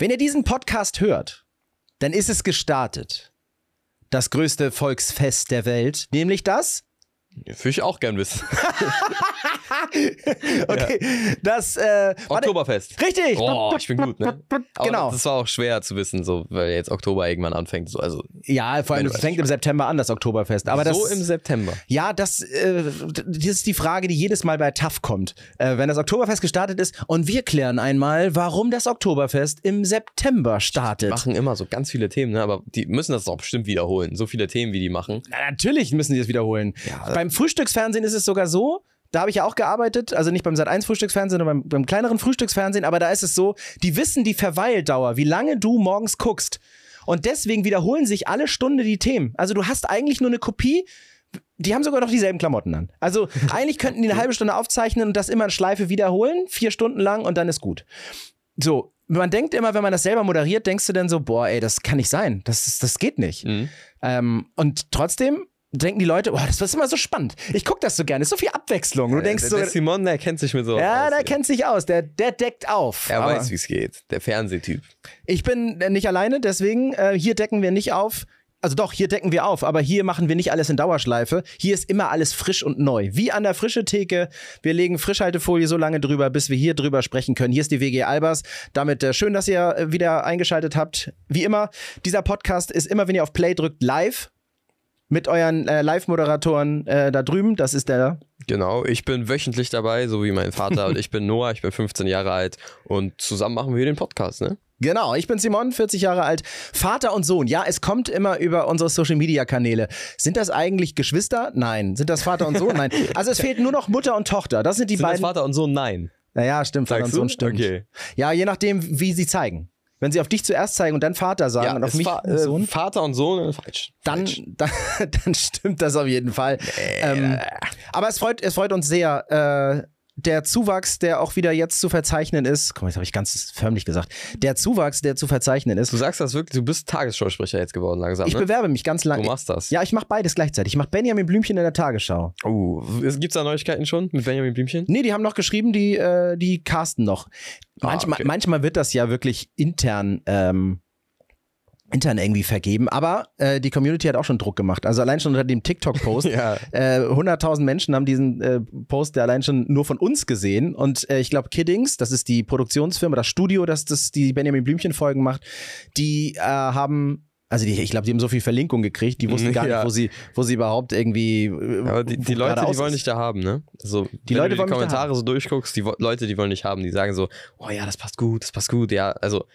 Wenn ihr diesen Podcast hört, dann ist es gestartet. Das größte Volksfest der Welt, nämlich das Würde ich auch gern wissen. Okay, das äh, Oktoberfest. Richtig. Oh, ich bin gut, ne? Aber Genau. Das war auch schwer zu wissen, so, weil jetzt Oktober irgendwann anfängt. So, also Ja, vor allem es fängt im September an, das Oktoberfest. Aber so das, im September. Ja, das, äh, das ist die Frage, die jedes Mal bei TAF kommt. Äh, wenn das Oktoberfest gestartet ist und wir klären einmal, warum das Oktoberfest im September startet. Machen immer so ganz viele Themen, ne? aber die müssen das doch bestimmt wiederholen. So viele Themen, wie die machen. Na, natürlich müssen die es wiederholen. Ja. beim Frühstücksfernsehen ist es sogar so, da habe ich ja auch gearbeitet, also nicht beim Sat1 Frühstücksfernsehen, sondern beim, beim kleineren Frühstücksfernsehen, aber da ist es so, die wissen die Verweildauer, wie lange du morgens guckst. Und deswegen wiederholen sich alle Stunde die Themen. Also du hast eigentlich nur eine Kopie, die haben sogar noch dieselben Klamotten an. Also eigentlich könnten die eine halbe Stunde aufzeichnen und das immer in Schleife wiederholen, vier Stunden lang und dann ist gut. So, man denkt immer, wenn man das selber moderiert, denkst du dann so, boah, ey, das kann nicht sein. Das, das geht nicht. Mhm. Ähm, und trotzdem denken die Leute, boah, das ist immer so spannend. Ich gucke das so gerne. Ist so viel Abwechslung. Du denkst der, so, der Simon, der kennt sich mit so. ja, aus, der ey. kennt sich aus. Der, der deckt auf. Er Aber weiß, wie es geht. Der Fernsehtyp. ich bin äh, nicht alleine, deswegen äh, hier decken wir nicht auf. Also doch, hier decken wir auf, aber hier machen wir nicht alles in Dauerschleife. Hier ist immer alles frisch und neu. Wie an der frische Theke. Wir legen Frischhaltefolie so lange drüber, bis wir hier drüber sprechen können. Hier ist die WG Albers. Damit äh, schön, dass ihr äh, wieder eingeschaltet habt. Wie immer, dieser Podcast ist immer, wenn ihr auf Play drückt, live. Mit euren äh, Live-Moderatoren äh, da drüben. Das ist der Genau, ich bin wöchentlich dabei, so wie mein Vater und ich bin Noah, ich bin 15 Jahre alt und zusammen machen wir den Podcast, ne? Genau, ich bin Simon, 40 Jahre alt, Vater und Sohn. Ja, es kommt immer über unsere Social Media Kanäle. Sind das eigentlich Geschwister? Nein. Sind das Vater und Sohn? Nein. Also es fehlt nur noch Mutter und Tochter. Das sind die Sind das beiden. Vater und Sohn? Nein. Naja, stimmt, Vater und Sagst Sohn du? stimmt. Okay. Ja, je nachdem, wie sie zeigen. Wenn sie auf dich zuerst zeigen und dann Vater sagen und auf mich Fa- Sohn, Äh, Vater und Sohn, äh, falsch. dann, falsch. dann, dann stimmt das auf jeden Fall. Ähm, aber es freut, es freut uns sehr. Äh, der Zuwachs, der auch wieder jetzt zu verzeichnen ist, komm, jetzt habe ich ganz förmlich gesagt, der Zuwachs, der zu verzeichnen ist, Du sagst das wirklich, du bist Tagesschausprecher jetzt geworden langsam, ich ne? bewerbe mich ganz Du lange. machst das. Ja, ich mache beides gleichzeitig. Ich mache Benjamin Blümchen in der Tagesschau. Oh, es- gibt's da Neuigkeiten schon mit Benjamin Blümchen? Nee, die haben noch geschrieben, die, äh, die casten noch. Manchmal, okay. manchmal wird das ja wirklich intern, ähm, intern irgendwie vergeben, aber äh, die Community hat auch schon Druck gemacht. Also allein schon unter dem TikTok-Post. Ja. Äh, 100.000 Menschen haben diesen äh, Post ja allein schon nur von uns gesehen. Und äh, ich glaube, Kiddings, das ist die Produktionsfirma, das Studio, das, das die Benjamin Blümchen-Folgen macht, die äh, haben. Also die, ich glaube, die haben so viel Verlinkung gekriegt, die wussten gar Ja. nicht, wo sie, wo sie überhaupt irgendwie. äh, Aber die, die Leute, die wollen dich da haben, ne? Also, Die wenn Leute du die Kommentare so durchguckst, die Leute, die wollen dich haben, die sagen so, oh ja, das passt gut, das passt gut, ja, also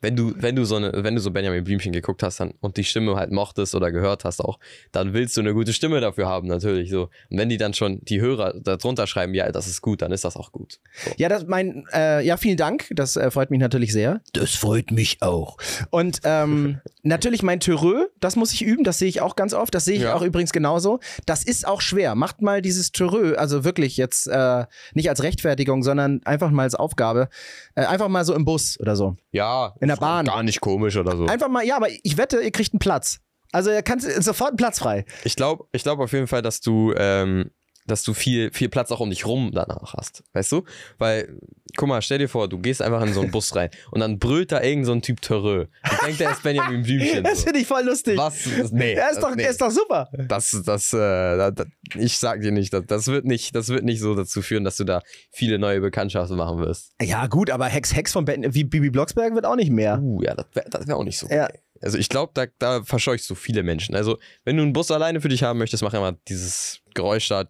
wenn du, wenn du so eine, wenn du so Benjamin Blümchen geguckt hast dann, und die Stimme halt mochtest oder gehört hast auch, dann willst du eine gute Stimme dafür haben, natürlich so. Und wenn die dann schon die Hörer darunter schreiben, ja, das ist gut, dann ist das auch gut. So. Ja, das mein, äh, ja, vielen Dank. Das äh, freut mich natürlich sehr. Das freut mich auch. Und ähm, natürlich mein Terreux, das muss ich üben, das sehe ich auch ganz oft. Das sehe ich Ja. auch übrigens genauso. Das ist auch schwer. Macht mal dieses Terreux, also wirklich jetzt äh, nicht als Rechtfertigung, sondern einfach mal als Aufgabe. Äh, einfach mal so im Bus oder so. Ja, In der ist Bahn. Gar nicht komisch oder so. Einfach mal, ja, aber ich wette, ihr kriegt einen Platz. Also ihr kannst sofort einen Platz frei. Ich glaube ich glaub auf jeden Fall, dass du, ähm, dass du viel, viel Platz auch um dich rum danach hast. Weißt du? Weil, guck mal, stell dir vor, du gehst einfach in so einen Bus rein und dann brüllt da irgend so ein Typ Terreux. Ich denke, der ist Benjamin Blümchen. Das So. finde ich voll lustig. Was? Das- Nee. Er ist doch, nee. ist doch super. Das, das, äh, da- da- ich sag dir nicht, das, das wird nicht, das wird nicht so dazu führen, dass du da viele neue Bekanntschaften machen wirst. Ja, gut, aber Hex Hex von ben, wie Bibi Blocksberg wird auch nicht mehr. Uh, ja, das wäre das wär auch nicht so. Ja. Also ich glaube, da, da verscheuchst du viele Menschen. Also wenn du einen Bus alleine für dich haben möchtest, mach immer dieses Geräusch da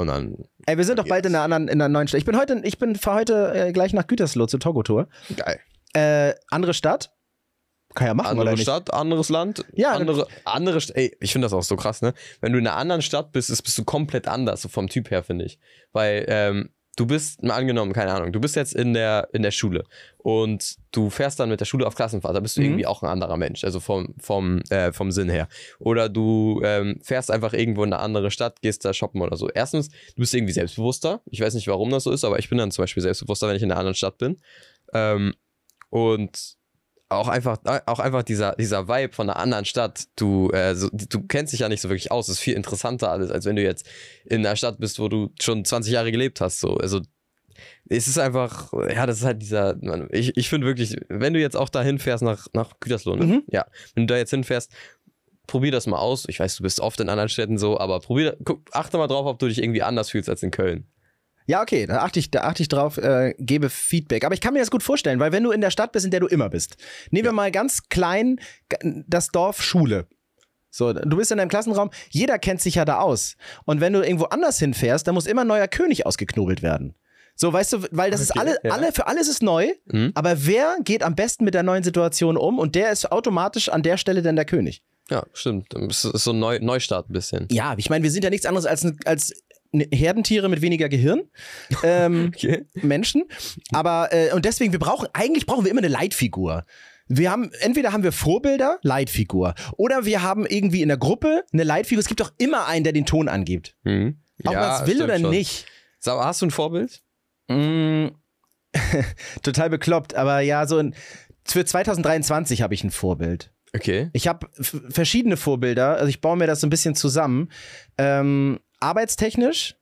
und dann Ey, wir sind doch bald in einer anderen, in einer neuen Stadt. Ich bin heute, ich bin fahre heute äh, gleich nach Gütersloh zur Togo-Tour. geil. Äh, andere Stadt? Kann ja machen, oder Andere nicht? Stadt, anderes Land. Ja, andere, andere St Ey, ich finde das auch so krass, ne? Wenn du in einer anderen Stadt bist, ist, bist du komplett anders, so vom Typ her, finde ich. Weil, ähm, du bist, mal angenommen, keine Ahnung, du bist jetzt in der, in der Schule und du fährst dann mit der Schule auf Klassenfahrt, da bist du Mhm. irgendwie auch ein anderer Mensch, also vom, vom, äh, vom Sinn her. Oder du ähm, fährst einfach irgendwo in eine andere Stadt, gehst da shoppen oder so. Erstens, du bist irgendwie selbstbewusster. Ich weiß nicht, warum das so ist, aber ich bin dann zum Beispiel selbstbewusster, wenn ich in einer anderen Stadt bin. Ähm, und auch einfach, auch einfach dieser, dieser Vibe von einer anderen Stadt. Du, äh, so, du kennst dich ja nicht so wirklich aus. Es ist viel interessanter alles, als wenn du jetzt in einer Stadt bist, wo du schon 20 Jahre gelebt hast. So. Also es ist einfach, ja, das ist halt dieser, man, ich, ich finde wirklich, wenn du jetzt auch dahin fährst nach, nach Gütersloh, ne? Mhm. ja, wenn du da jetzt hinfährst, probier das mal aus. Ich weiß, du bist oft in anderen Städten so, aber probier, guck, achte mal drauf, ob du dich irgendwie anders fühlst als in Köln. Ja, okay, da achte ich, da achte ich drauf, äh, gebe Feedback. Aber ich kann mir das gut vorstellen, weil wenn du in der Stadt bist, in der du immer bist, nehmen wir mal ganz klein das Dorf Schule. So, du bist in deinem Klassenraum, jeder kennt sich ja da aus. Und wenn du irgendwo anders hinfährst, dann muss immer ein neuer König ausgeknobelt werden. So, weißt du, weil das ist Okay, alle, ja. alle, für alles ist neu, Mhm. aber wer geht am besten mit der neuen Situation um und der ist automatisch an der Stelle dann der König. Ja, stimmt. Das ist so ein Neu Neustart ein bisschen. Ja, ich meine, wir sind ja nichts anderes als, als Herdentiere mit weniger Gehirn. Ähm, Okay. Menschen. Aber, äh, und deswegen, wir brauchen, eigentlich brauchen wir immer eine Leitfigur. Wir haben, entweder haben wir Vorbilder, Leitfigur, oder wir haben irgendwie in der Gruppe eine Leitfigur. Es gibt doch immer einen, der den Ton angibt. Mhm. Ob Ja, man es will oder schon. nicht. Sag, hast du ein Vorbild? Mm, total bekloppt, aber ja, so ein, für 2023 habe ich ein Vorbild. Okay. Ich habe verschiedene Vorbilder, also ich baue mir das so ein bisschen zusammen. Ähm, arbeitstechnisch,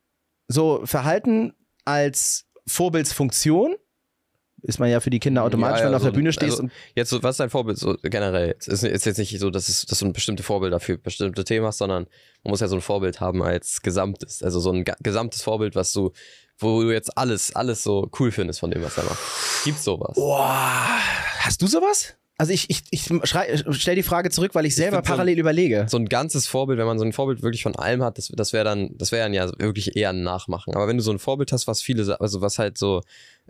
so Verhalten als Vorbildsfunktion. Ist man ja für die Kinder automatisch, Ja, ja, wenn du auf der so- Bühne stehst. also- und, Jetzt, so, was ist dein Vorbild so generell? Es ist, ist jetzt nicht so, dass, es, dass du ein bestimmte Vorbilder für bestimmte Themen hast, sondern man muss ja so ein Vorbild haben als Gesamtes. Also so ein gesamtes Vorbild, was du, wo du jetzt alles, alles so cool findest von dem, was er macht. Gibt's sowas? boah, hast du sowas? Also ich, ich, ich stelle die Frage zurück, weil ich selber find so ein- parallel überlege. So ein ganzes Vorbild, wenn man so ein Vorbild wirklich von allem hat, das, das wäre dann, das wäre dann ja wirklich eher ein Nachmachen. Aber wenn du so ein Vorbild hast, was viele, also was halt so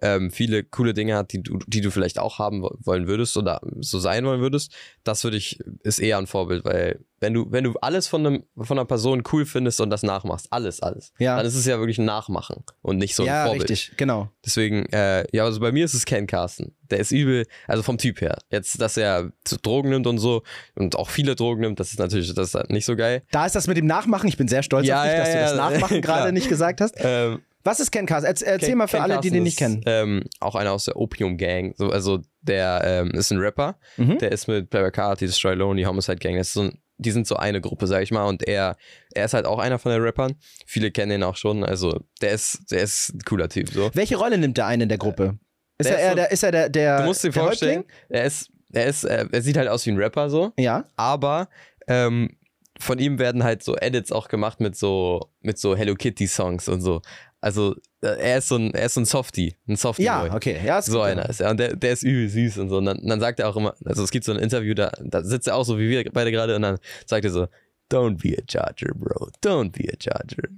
ähm, viele coole Dinge hat, die du, die du vielleicht auch haben wo- wollen würdest oder so sein wollen würdest, das würde ich, ist eher ein Vorbild, weil wenn du, wenn du alles von einem, von einer Person cool findest und das nachmachst, alles, alles, Ja. dann ist es ja wirklich ein Nachmachen und nicht so ein ja, Vorbild. richtig, genau. Deswegen, äh, ja, also bei mir ist es Ken Carsten. Der ist übel, also vom Typ her. Jetzt, dass er Drogen nimmt und so und auch viele Drogen nimmt, das ist natürlich das ist nicht so geil. Da ist das mit dem Nachmachen. Ich bin sehr stolz Ja, auf dich, ja, dass du das ja, Nachmachen gerade nicht gesagt hast. Ähm, Was ist Ken Carson? Erzähl, erzähl Ken- mal für Ken alle, die Carsten den nicht ist, kennen. Ähm, auch einer aus der Opium Gang. So, also der ähm, ist ein Rapper, Mhm. der ist mit Playboy Carti, Destroy Lonely, Homicide Gang. Das ist so ein, die sind so eine Gruppe, sag ich mal. Und er, er ist halt auch einer von den Rappern. Viele kennen ihn auch schon. Also der ist, der ist ein cooler Typ. So. Welche Rolle nimmt der ein in der Gruppe? Ist der er ist so- der, ist er der, der, Du musst dir vorstellen, Häuptling? er ist, er ist, äh, er sieht halt aus wie ein Rapper so. Ja. aber ähm, von ihm werden halt so Edits auch gemacht mit so mit so Hello Kitty Songs und so. Also äh, er ist so ein er ist so ein Softie, ein Softie Ja, Boy. okay. Ja, ist So gut. einer ist er. Und der, der ist übel süß und so. Und dann, dann sagt er auch immer, also es gibt so ein Interview, da, da sitzt er auch so wie wir beide gerade und dann sagt er so, Don't be a Charger, Bro. Don't be a Charger.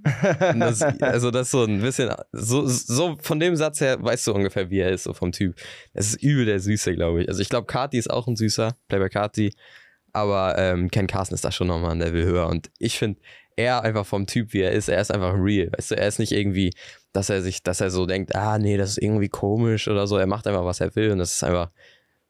Das, also das ist so ein bisschen, so, so von dem Satz her weißt du ungefähr, wie er ist, so vom Typ. Es ist übel der Süße, glaube ich. Also ich glaube, Kati ist auch ein Süßer, Playboy Kati. Aber ähm, Ken Carson ist da schon nochmal ein Level höher. Und ich finde, er einfach vom Typ, wie er ist, er ist einfach real. Weißt du, er ist nicht irgendwie, dass er sich, dass er so denkt, ah, nee, das ist irgendwie komisch oder so. Er macht einfach, was er will. Und das ist einfach,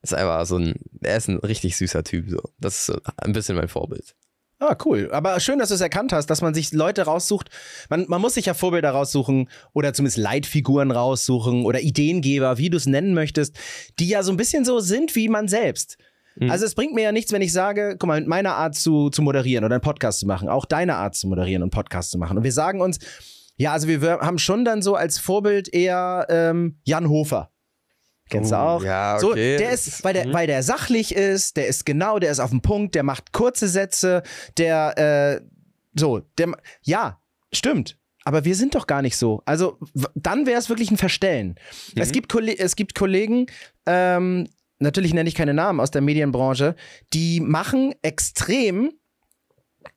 ist einfach so ein, er ist ein richtig süßer Typ. So. Das ist ein bisschen mein Vorbild. Ah, cool. Aber schön, dass du es erkannt hast, dass man sich Leute raussucht. Man, man muss sich ja Vorbilder raussuchen oder zumindest Leitfiguren raussuchen oder Ideengeber, wie du es nennen möchtest, die ja so ein bisschen so sind wie man selbst. Mhm. Also es bringt mir ja nichts, wenn ich sage, guck mal, mit meiner Art zu, zu moderieren oder einen Podcast zu machen, auch deine Art zu moderieren und einen Podcast zu machen. Und wir sagen uns, ja, also wir haben schon dann so als Vorbild eher ähm, Jan Hofer. Kennst du Oh, auch? ja, So, okay. der ist, weil der, weil der sachlich ist, der ist genau, der ist auf dem Punkt, der macht kurze Sätze, der, äh, so, der, ja, stimmt. Aber wir sind doch gar nicht so. Also, dann wäre es wirklich ein Verstellen. Es, gibt Kolle es gibt Kollegen, ähm, natürlich nenne ich keine Namen aus der Medienbranche, die machen extrem,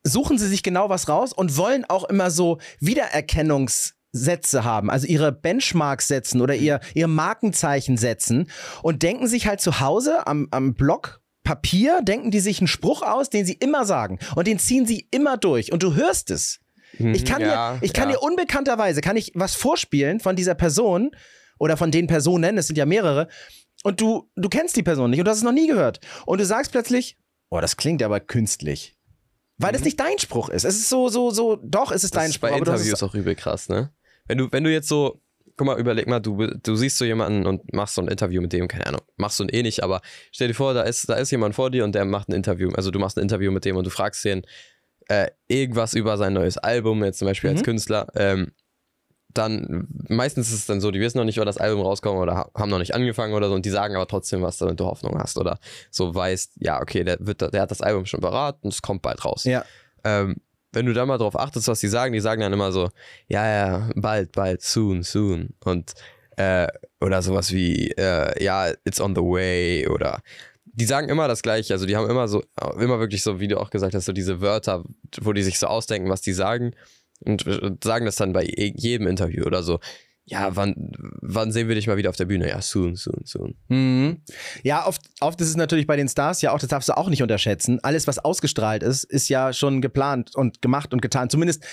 suchen sie sich genau was raus und wollen auch immer so Wiedererkennungssätze haben, also ihre Benchmarks setzen oder ihr, ihr Markenzeichen setzen und denken sich halt zu Hause am, am Block Papier, denken die sich einen Spruch aus, den sie immer sagen und den ziehen sie immer durch und du hörst es. Ich kann, Mhm, ja, dir, ich kann ja. dir unbekannterweise, kann ich was vorspielen von dieser Person oder von den Personen, es sind ja mehrere, und du, du kennst die Person nicht und du hast es noch nie gehört. Und du sagst plötzlich, oh, das klingt aber künstlich. Weil es nicht dein Spruch ist. Es ist so, so, so, doch, es ist Mhm. Das dein ist Spruch. bei Interviews es, auch übel krass, ne? Wenn du, wenn du jetzt so, guck mal, überleg mal, du, du siehst so jemanden und machst so ein Interview mit dem, keine Ahnung, machst du eh nicht, aber stell dir vor, da ist, da ist jemand vor dir und der macht ein Interview, also du machst ein Interview mit dem und du fragst den äh, irgendwas über sein neues Album, jetzt zum Beispiel als Mhm. Künstler, ähm, dann, meistens ist es dann so, die wissen noch nicht, wann das Album rauskommt oder ha- haben noch nicht angefangen oder so und die sagen aber trotzdem was, damit du Hoffnung hast oder so weißt, ja, okay, der, wird, der hat das Album schon beraten und es kommt bald raus. Ja. Ähm, wenn du da mal drauf achtest, was die sagen, die sagen dann immer so, ja, ja, bald, bald, soon, soon. Und äh, oder sowas wie, äh, ja, it's on the way oder die sagen immer das gleiche, also die haben immer so, immer wirklich so, wie du auch gesagt hast, so diese Wörter, wo die sich so ausdenken, was die sagen und sagen das dann bei e- jedem Interview oder so. Ja, wann, wann sehen wir dich mal wieder auf der Bühne? Ja, soon, soon, soon. Mhm. Ja, oft, oft ist es natürlich bei den Stars ja auch, das darfst du auch nicht unterschätzen. Alles, was ausgestrahlt ist, ist ja schon geplant und gemacht und getan. Zumindest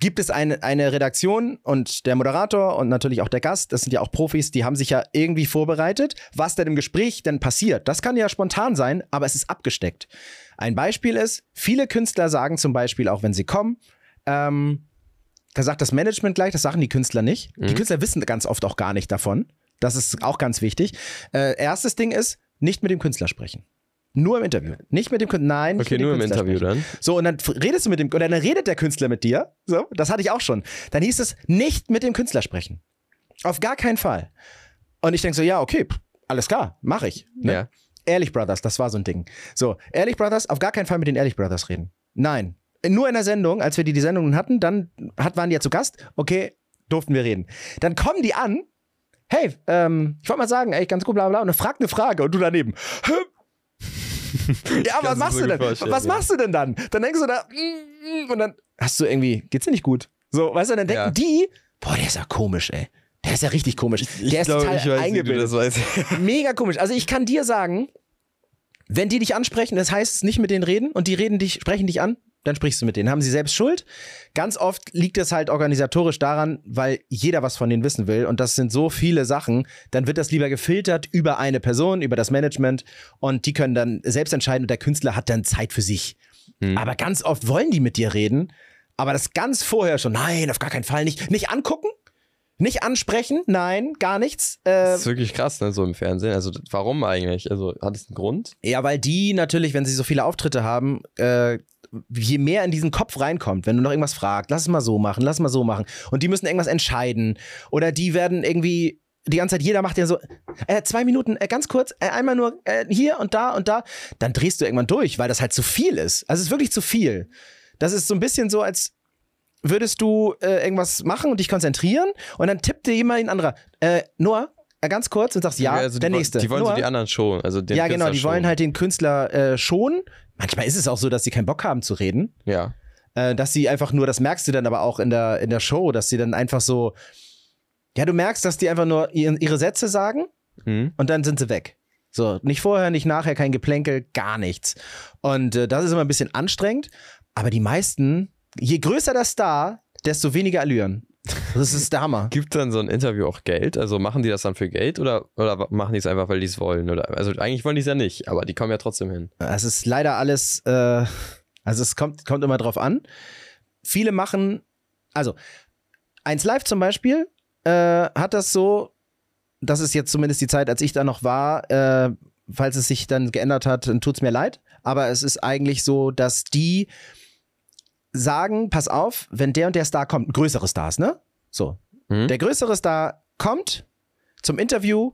gibt es eine, eine Redaktion und der Moderator und natürlich auch der Gast, das sind ja auch Profis, die haben sich ja irgendwie vorbereitet. Was denn im Gespräch denn passiert, das kann ja spontan sein, aber es ist abgesteckt. Ein Beispiel ist, viele Künstler sagen zum Beispiel, auch wenn sie kommen, ähm, da sagt das Management gleich, das sagen die Künstler nicht. Die Mhm. Künstler wissen ganz oft auch gar nicht davon. Das ist auch ganz wichtig. Äh, erstes Ding ist, nicht mit dem Künstler sprechen. Nur im Interview. Nicht mit dem Künstler. Nein, nicht Okay, mit dem nur im Künstler Interview sprechen. dann. So, und dann redest du mit dem, oder dann redet der Künstler mit dir. So, das hatte ich auch schon. Dann hieß es, nicht mit dem Künstler sprechen. Auf gar keinen Fall. Und ich denke so, ja, okay, alles klar, mache ich. Ne? Ja. Ehrlich Brothers, das war so ein Ding. So, Ehrlich Brothers, auf gar keinen Fall mit den Ehrlich Brothers reden. Nein. Nur in der Sendung, als wir die, die Sendungen hatten, dann hat, waren die ja zu Gast, okay, durften wir reden. Dann kommen die an, hey, ähm, ich wollte mal sagen, ey, ganz gut, bla bla, und dann fragt eine Frage und du daneben. "Hä? ja, was machst so du denn? Was ja. machst du denn dann? Dann denkst du da, mm, mm, und dann hast du irgendwie, geht's dir nicht gut? So, weißt du, dann denken Ja. die, boah, der ist ja komisch, ey. Der ist ja richtig komisch. der ist glaub, total ich weiß, eingebildet. das weißt. Mega komisch. Also ich kann dir sagen, wenn die dich ansprechen, das heißt es nicht mit denen reden und die reden dich, sprechen dich an, dann sprichst du mit denen. Haben sie selbst Schuld? Ganz oft liegt es halt organisatorisch daran, weil jeder was von denen wissen will und das sind so viele Sachen, dann wird das lieber gefiltert über eine Person, über das Management und die können dann selbst entscheiden und der Künstler hat dann Zeit für sich. Hm. Aber ganz oft wollen die mit dir reden, aber das ganz vorher schon, nein, auf gar keinen Fall nicht. Nicht angucken, nicht ansprechen, nein, gar nichts. Äh, Das ist wirklich krass, ne, so im Fernsehen. Also, warum eigentlich? Also, hat es einen Grund? Ja, weil die natürlich, wenn sie so viele Auftritte haben, äh, je mehr in diesen Kopf reinkommt, wenn du noch irgendwas fragst, lass es mal so machen, lass es mal so machen. Und die müssen irgendwas entscheiden. Oder die werden irgendwie die ganze Zeit, jeder macht ja so, äh, zwei Minuten, äh, ganz kurz, äh, einmal nur äh, hier und da und da. Dann drehst du irgendwann durch, weil das halt zu viel ist. Also es ist wirklich zu viel. Das ist so ein bisschen so, als würdest du äh, irgendwas machen und dich konzentrieren und dann tippt dir jemand ein anderer, äh, Noah, äh, ganz kurz und sagst, ja, also der die, wollen- nächste. Die wollen Noah, so die anderen schon. Also den ja, genau, Künstler die wollen schonen. halt den Künstler äh, schonen. Manchmal ist es auch so, dass sie keinen Bock haben zu reden. Ja. Äh, dass sie einfach nur, das merkst du dann aber auch in der, in der Show, dass sie dann einfach so, ja, du merkst, dass die einfach nur ihre, ihre Sätze sagen Mhm. und dann sind sie weg. So, nicht vorher, nicht nachher, kein Geplänkel, gar nichts. Und äh, das ist immer ein bisschen anstrengend, aber die meisten, je größer der Star, desto weniger Allüren. Das ist der Hammer. Gibt dann so ein Interview auch Geld? Also machen die das dann für Geld oder, oder machen die es einfach, weil die es wollen? Oder, also eigentlich wollen die es ja nicht, aber die kommen ja trotzdem hin. Es ist leider alles, äh, also es kommt, kommt immer drauf an. Viele machen, also 1 Live zum Beispiel äh, hat das so, das ist jetzt zumindest die Zeit, als ich da noch war, äh, falls es sich dann geändert hat, dann tut's mir leid. Aber es ist eigentlich so, dass die sagen, pass auf, wenn der und der Star kommt, größere Stars, ne? So. Mhm. Der größere Star kommt zum Interview,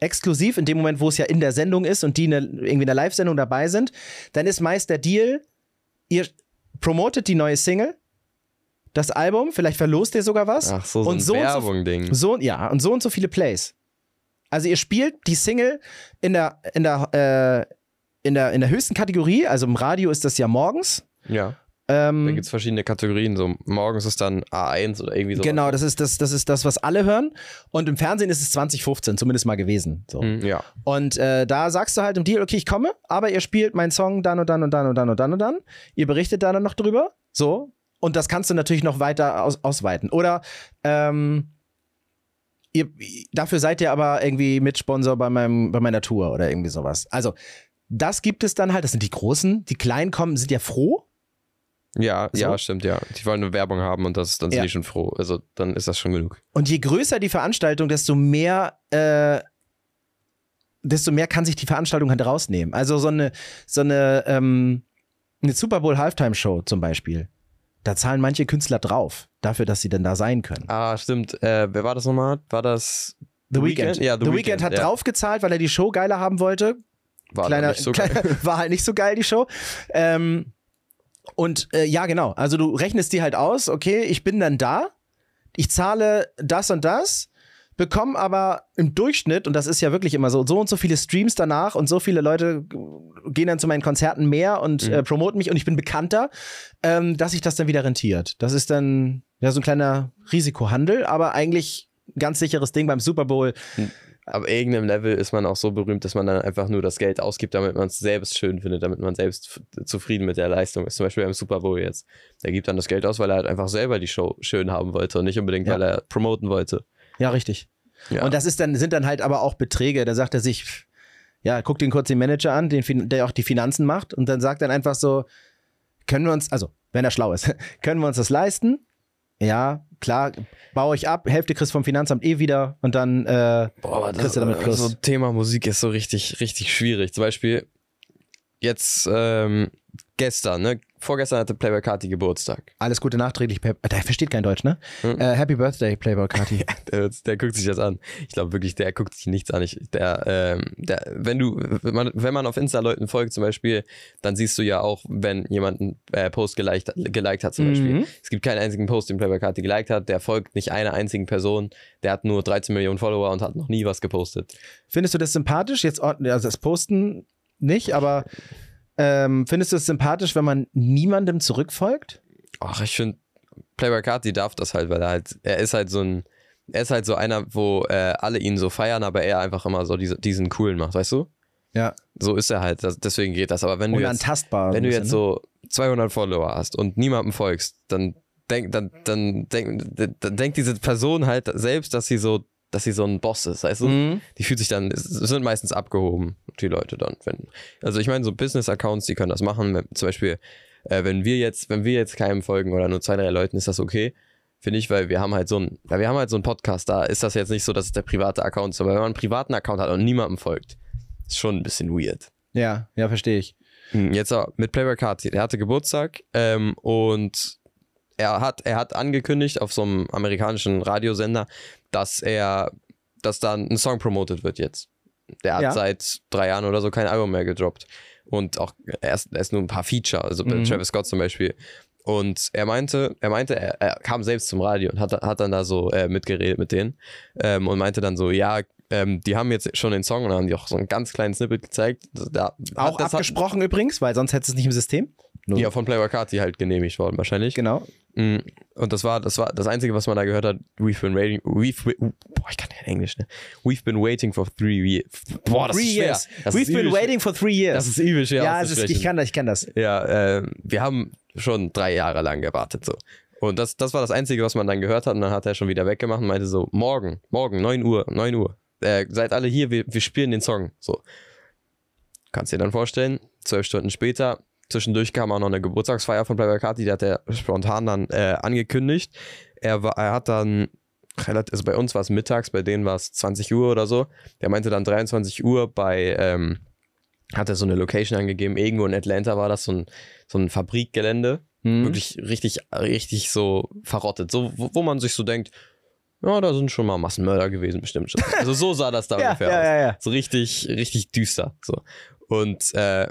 exklusiv in dem Moment, wo es ja in der Sendung ist und die eine, irgendwie in der Live-Sendung dabei sind, dann ist meist der Deal, ihr promotet die neue Single, das Album, vielleicht verlost ihr sogar was. Ach so, so und ein so und so- Werbung-Ding. So, ja, und so und so viele Plays. Also ihr spielt die Single in der, in der, äh, in der, in der höchsten Kategorie, also im Radio ist das ja morgens. Ja. Da Ähm, gibt es verschiedene Kategorien. So morgens ist dann A1 oder irgendwie so. genau, das ist das, das ist das, was alle hören. Und im Fernsehen ist es 2015 zumindest mal gewesen. So. Mhm, ja. Und äh, da sagst du halt im Deal, okay, ich komme, aber ihr spielt meinen Song dann und dann und dann und dann und dann und dann. Ihr berichtet da dann noch drüber. So. Und das kannst du natürlich noch weiter aus, ausweiten. Oder ähm, ihr, dafür seid ihr aber irgendwie Mitsponsor bei, meinem, bei meiner Tour oder irgendwie sowas. Also, das gibt es dann halt. Das sind die Großen. Die Kleinen kommen, sind ja froh. Ja, So? ja, stimmt, ja. Die wollen eine Werbung haben und das, dann sind Ja. die schon froh. Also dann ist das schon genug. Und je größer die Veranstaltung, desto mehr, äh, desto mehr kann sich die Veranstaltung halt rausnehmen. Also so eine, so eine, ähm, eine Super Bowl Halftime Show zum Beispiel. Da zahlen manche Künstler drauf, dafür, dass sie denn da sein können. Ah, stimmt. Äh, wer war das nochmal? War das The Weeknd. Ja, The, Weeknd hat ja. draufgezahlt, weil er die Show geiler haben wollte. War Kleiner, nicht so geil. war halt nicht so geil, die Show. Ähm, und äh, ja, genau. Also du rechnest die halt aus, okay, ich bin dann da, ich zahle das und das, bekomme aber im Durchschnitt, und das ist ja wirklich immer so, so und so viele Streams danach und so viele Leute gehen dann zu meinen Konzerten mehr und Mhm. äh, promoten mich und ich bin bekannter, ähm, dass sich das dann wieder rentiert. Das ist dann ja so ein kleiner Risikohandel, aber eigentlich ein ganz sicheres Ding beim Super Bowl. Ab irgendeinem Level ist man auch so berühmt, dass man dann einfach nur das Geld ausgibt, damit man es selbst schön findet, damit man selbst zufrieden mit der Leistung ist. Zum Beispiel beim Super Bowl jetzt. Der gibt dann das Geld aus, weil er halt einfach selber die Show schön haben wollte und nicht unbedingt, Ja. weil er promoten wollte. Ja, richtig. Ja. Und das ist dann, sind dann halt aber auch Beträge. Da sagt er sich, ja, guckt den kurz den Manager an, den, der auch die Finanzen macht, und dann sagt dann einfach so, können wir uns, also, wenn er schlau ist, können wir uns das leisten? Ja, klar, baue ich ab, Hälfte kriegst vom Finanzamt eh wieder und dann, äh, Boah, aber Kriegst du damit Plus. So Thema Musik ist so richtig, richtig schwierig. Zum Beispiel jetzt ähm, gestern, ne? Vorgestern hatte Playboy Carti Geburtstag. alles Gute nachträglich. Pep- Der versteht kein Deutsch, ne? Hm. Äh, Happy Birthday, Playboy Carti. Der, der guckt sich das an. Ich glaube wirklich, der guckt sich nichts an. Ich, der, ähm, der, wenn du, wenn man, wenn man auf Insta Leuten folgt zum Beispiel, dann siehst du ja auch, wenn jemand einen äh, Post geliked, geliked hat zum Beispiel. Mhm. Es gibt keinen einzigen Post, den Playboy Carti geliked hat. Der folgt nicht einer einzigen Person. Der hat nur 13 Millionen Follower und hat noch nie was gepostet. Findest du das sympathisch? Jetzt, also das Posten nicht, aber ähm, findest du es sympathisch, wenn man niemandem zurückfolgt? Ach, ich finde, Playboy Carti darf das halt, weil er halt, er ist halt so ein, er ist halt so einer, wo äh, alle ihn so feiern, aber er einfach immer so diese, diesen coolen macht, weißt du? Ja. So ist er halt, das, deswegen geht das. Aber wenn du jetzt, wenn du jetzt ne? so 200 Follower hast und niemandem folgst, dann denk, dann, dann, denk, dann denkt diese Person halt selbst, dass sie so, dass sie so ein Boss ist, du? Mhm. Die fühlt sich dann, es sind meistens abgehoben, die Leute dann. Wenn, also ich meine, so Business-Accounts, die können das machen. Wenn, zum Beispiel, äh, wenn wir jetzt, wenn wir jetzt keinem folgen oder nur zwei, drei Leuten, ist das okay. Finde ich, weil wir haben halt so ein, weil wir haben halt so einen Podcast, da ist das jetzt nicht so, dass es der private Account ist, aber wenn man einen privaten Account hat und niemandem folgt, ist schon ein bisschen weird. Ja, ja, verstehe ich. Hm, Jetzt aber mit Playboy Carti, der hatte Geburtstag ähm, und er hat, er hat angekündigt auf so einem amerikanischen Radiosender, dass er, dass da ein Song promoted wird jetzt. Der hat Ja. seit drei Jahren oder so kein Album mehr gedroppt. Und auch erst, erst nur ein paar Feature, also Mhm. Travis Scott zum Beispiel. Und er meinte, er meinte, er, er kam selbst zum Radio und hat, hat dann da so äh, mitgeredet mit denen ähm, und meinte dann so, ja, ähm, die haben jetzt schon den Song und haben die auch so einen ganz kleinen Snippet gezeigt. Da, Auch das hat- abgesprochen übrigens, weil sonst hättest du es nicht im System. Nur- ja, von Playboy Carti halt genehmigt worden, wahrscheinlich. Genau. Mm, Und das war, das war das Einzige, was man da gehört hat. We've been waiting. We've, wi- boah, ich kann kein Englisch, ne? We've been waiting for three years. Boah, das three ist schwer. years. Das We've ist been waiting for three years. Das ist schwer. ja, es ist, ich kann das, ich kann das. Ja, äh, wir haben schon drei Jahre lang gewartet, so. Und das, das war das Einzige, was man dann gehört hat. Und dann hat er schon wieder weggemacht und meinte so, morgen, morgen, 9 Uhr, 9 Uhr. Äh, seid alle hier, wir, wir spielen den Song. So. Kannst dir dann vorstellen, zwölf Stunden später, zwischendurch kam auch noch eine Geburtstagsfeier von Playboy Carti, die hat er spontan dann äh, angekündigt. Er, war, er hat dann, relativ, also bei uns war es mittags, bei denen war es 20 Uhr oder so. Der meinte dann 23 Uhr bei, ähm, hat er so eine Location angegeben, irgendwo in Atlanta war das so ein, so ein Fabrikgelände. Mhm. Wirklich richtig, richtig so verrottet. So, wo, wo man sich so denkt, ja, da sind schon mal Massenmörder gewesen, bestimmt schon. Also so sah das da Ja, ungefähr ja, aus. ja, ja. So richtig, richtig düster. So. Und äh,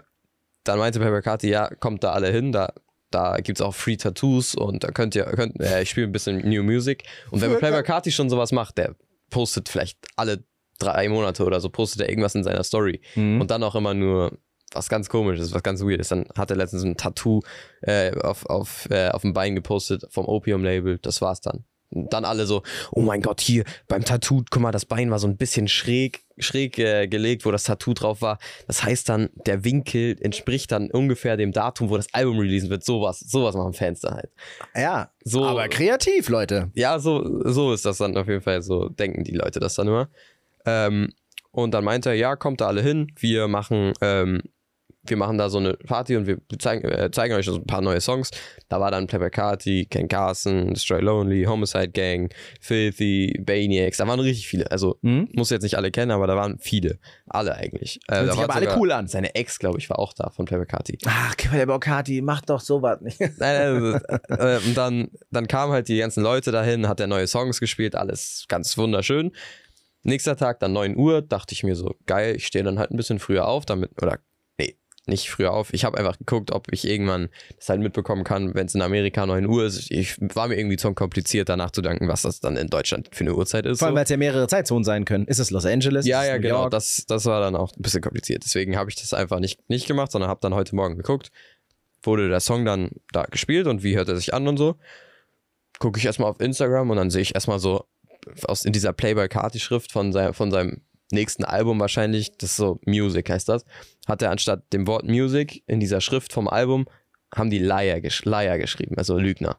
dann meinte Pepper Carty, ja, kommt da alle hin, da, da gibt es auch Free Tattoos und da könnt ihr, könnt, äh, ich spiele ein bisschen New Music. Und wenn Für- Pepper Carty schon sowas macht, der postet vielleicht alle drei Monate oder so, postet er irgendwas in seiner Story. Mhm. Und dann auch immer nur was ganz komisches, was ganz weirdes. Dann hat er letztens ein Tattoo äh, auf, auf, äh, auf dem Bein gepostet vom Opium-Label. Das war's dann. Dann alle so, oh mein Gott, hier beim Tattoo, guck mal, das Bein war so ein bisschen schräg, schräg äh, gelegt, wo das Tattoo drauf war. Das heißt dann, der Winkel entspricht dann ungefähr dem Datum, wo das Album releasen wird. Sowas, sowas machen Fans da halt. ja, So, aber kreativ, Leute. ja, so, so ist das dann auf jeden Fall. So denken die Leute das dann immer. Ähm, und dann meinte er, ja, kommt da alle hin. Wir machen, ähm, wir machen da so eine Party und wir zeigen, äh, zeigen euch so ein paar neue Songs. Da war dann Playboy Carti, Ken Carson, Destroy Lonely, Homicide Gang, Filthy, Baniacs. Da waren richtig viele. Also Hm? muss jetzt nicht alle kennen, aber da waren viele. Alle eigentlich. Äh, da sich war aber alle cool an. Seine Ex, glaube ich, war auch da von Playboy Carti. Ach, der Bocati, mach doch sowas nicht. Nein, nein, äh, und dann, dann kamen halt die ganzen Leute dahin, hat er neue Songs gespielt, alles ganz wunderschön. Nächster Tag, dann 9 Uhr, dachte ich mir so, geil, ich stehe dann halt ein bisschen früher auf, damit, oder, nicht früher auf. Ich habe einfach geguckt, ob ich irgendwann das halt mitbekommen kann, wenn es in Amerika 9 Uhr ist. Ich war mir irgendwie zu kompliziert, danach zu danken, was das dann in Deutschland für eine Uhrzeit ist. Vor allem, so. weil es ja mehrere Zeitzonen sein können. Ist es Los Angeles? Ja, ja, genau. York? Das, das war dann auch ein bisschen kompliziert. Deswegen habe ich das einfach nicht, nicht gemacht, sondern habe dann heute Morgen geguckt, wurde der Song dann da gespielt und wie hört er sich an und so. Gucke ich erstmal auf Instagram und dann sehe ich erstmal so aus, in dieser Playboy-Carti-Schrift von, sein, von seinem nächsten Album wahrscheinlich, das ist so Music heißt das, hat er anstatt dem Wort Music in dieser Schrift vom Album, haben die Liar, gesch Liar geschrieben, also Lügner.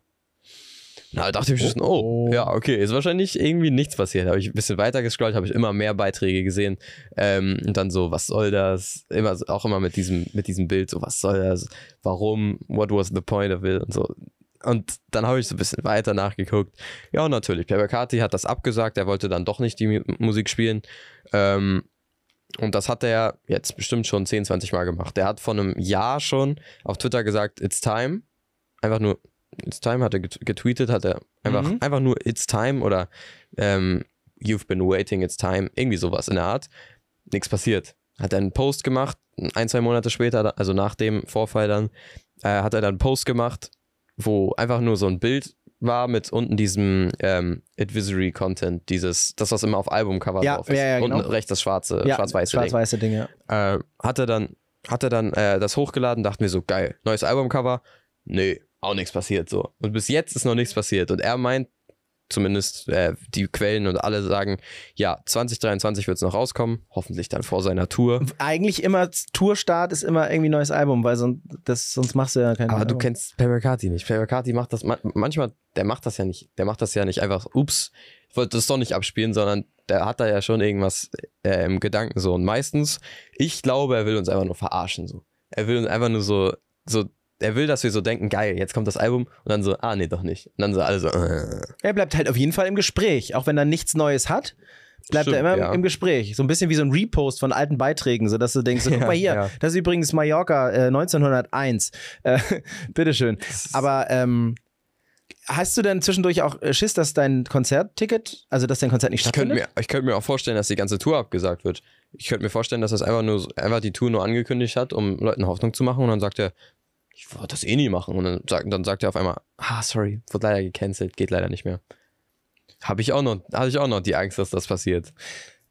Na, da dachte ich mir schon, oh, Oh. ja, okay, ist wahrscheinlich irgendwie nichts passiert. Habe ich ein bisschen weiter gescrollt, habe ich immer mehr Beiträge gesehen. Ähm, und dann so, was soll das? Immer, auch immer mit diesem, mit diesem Bild, so, was soll das? Warum? What was the point of it? Und so. Und dann habe ich so ein bisschen weiter nachgeguckt. Ja, natürlich, Playboy Carti hat das abgesagt, er wollte dann doch nicht die Mu- Musik spielen. Ähm, und das hat er jetzt bestimmt schon 10, 20 Mal gemacht. Der hat vor einem Jahr schon auf Twitter gesagt, it's time. Einfach nur, it's time, hat er get- getweetet, hat er einfach, Mhm. einfach nur it's time oder ähm, you've been waiting, it's time. Irgendwie sowas in der Art. Nichts passiert. Hat er einen Post gemacht, ein, zwei Monate später, also nach dem Vorfall dann, äh, hat er dann einen Post gemacht, wo einfach nur so ein Bild war mit unten diesem ähm, Advisory Content, dieses, das, was immer auf Albumcover Ja, drauf ist. ja, ja, unten genau. rechts das schwarze, ja, schwarz-weiße Ding schwarz-weiße Dinge. äh, hat er dann, hat er dann äh, das hochgeladen, dachten wir so, geil, neues Albumcover. Nee, auch nichts passiert so. Und bis jetzt ist noch nichts passiert. Und er meint, zumindest äh, die Quellen und alle sagen, ja, 2023 wird es noch rauskommen, hoffentlich dann vor seiner Tour. Eigentlich immer Tourstart ist immer irgendwie neues Album, weil sonst, das, sonst machst du ja kein Aber du Album. kennst Playboy Carti nicht. Carti macht das ma manchmal, der macht das ja nicht. Der macht das ja nicht einfach, ups, wollte das doch nicht abspielen, sondern der hat da ja schon irgendwas äh, im Gedanken so. Und meistens, ich glaube, er will uns einfach nur verarschen so. Er will uns einfach nur so, so, er will, dass wir so denken, geil, jetzt kommt das Album und dann so, ah nee, doch nicht. Und dann so alle so, äh. Er bleibt halt auf jeden Fall im Gespräch. Auch wenn er nichts Neues hat, bleibt Stimmt, er immer ja. im Gespräch. So ein bisschen wie so ein Repost von alten Beiträgen, sodass du denkst, so, guck mal hier, ja. das ist übrigens Mallorca äh, 1901. Äh, bitteschön. Aber ähm, hast du denn zwischendurch auch äh, Schiss, dass dein Konzertticket, also dass dein Konzert nicht Ich könnte stattfindet? mir, ich könnte mir auch vorstellen, dass die ganze Tour abgesagt wird. Ich könnte mir vorstellen, dass das einfach nur so- einfach die Tour nur angekündigt hat, um Leuten Hoffnung zu machen und dann sagt er, ich wollte das eh nie machen. Und dann sagt, dann sagt er auf einmal, ah, sorry, wurde leider gecancelt, geht leider nicht mehr. Habe ich auch noch, hatte ich auch noch die Angst, dass das passiert.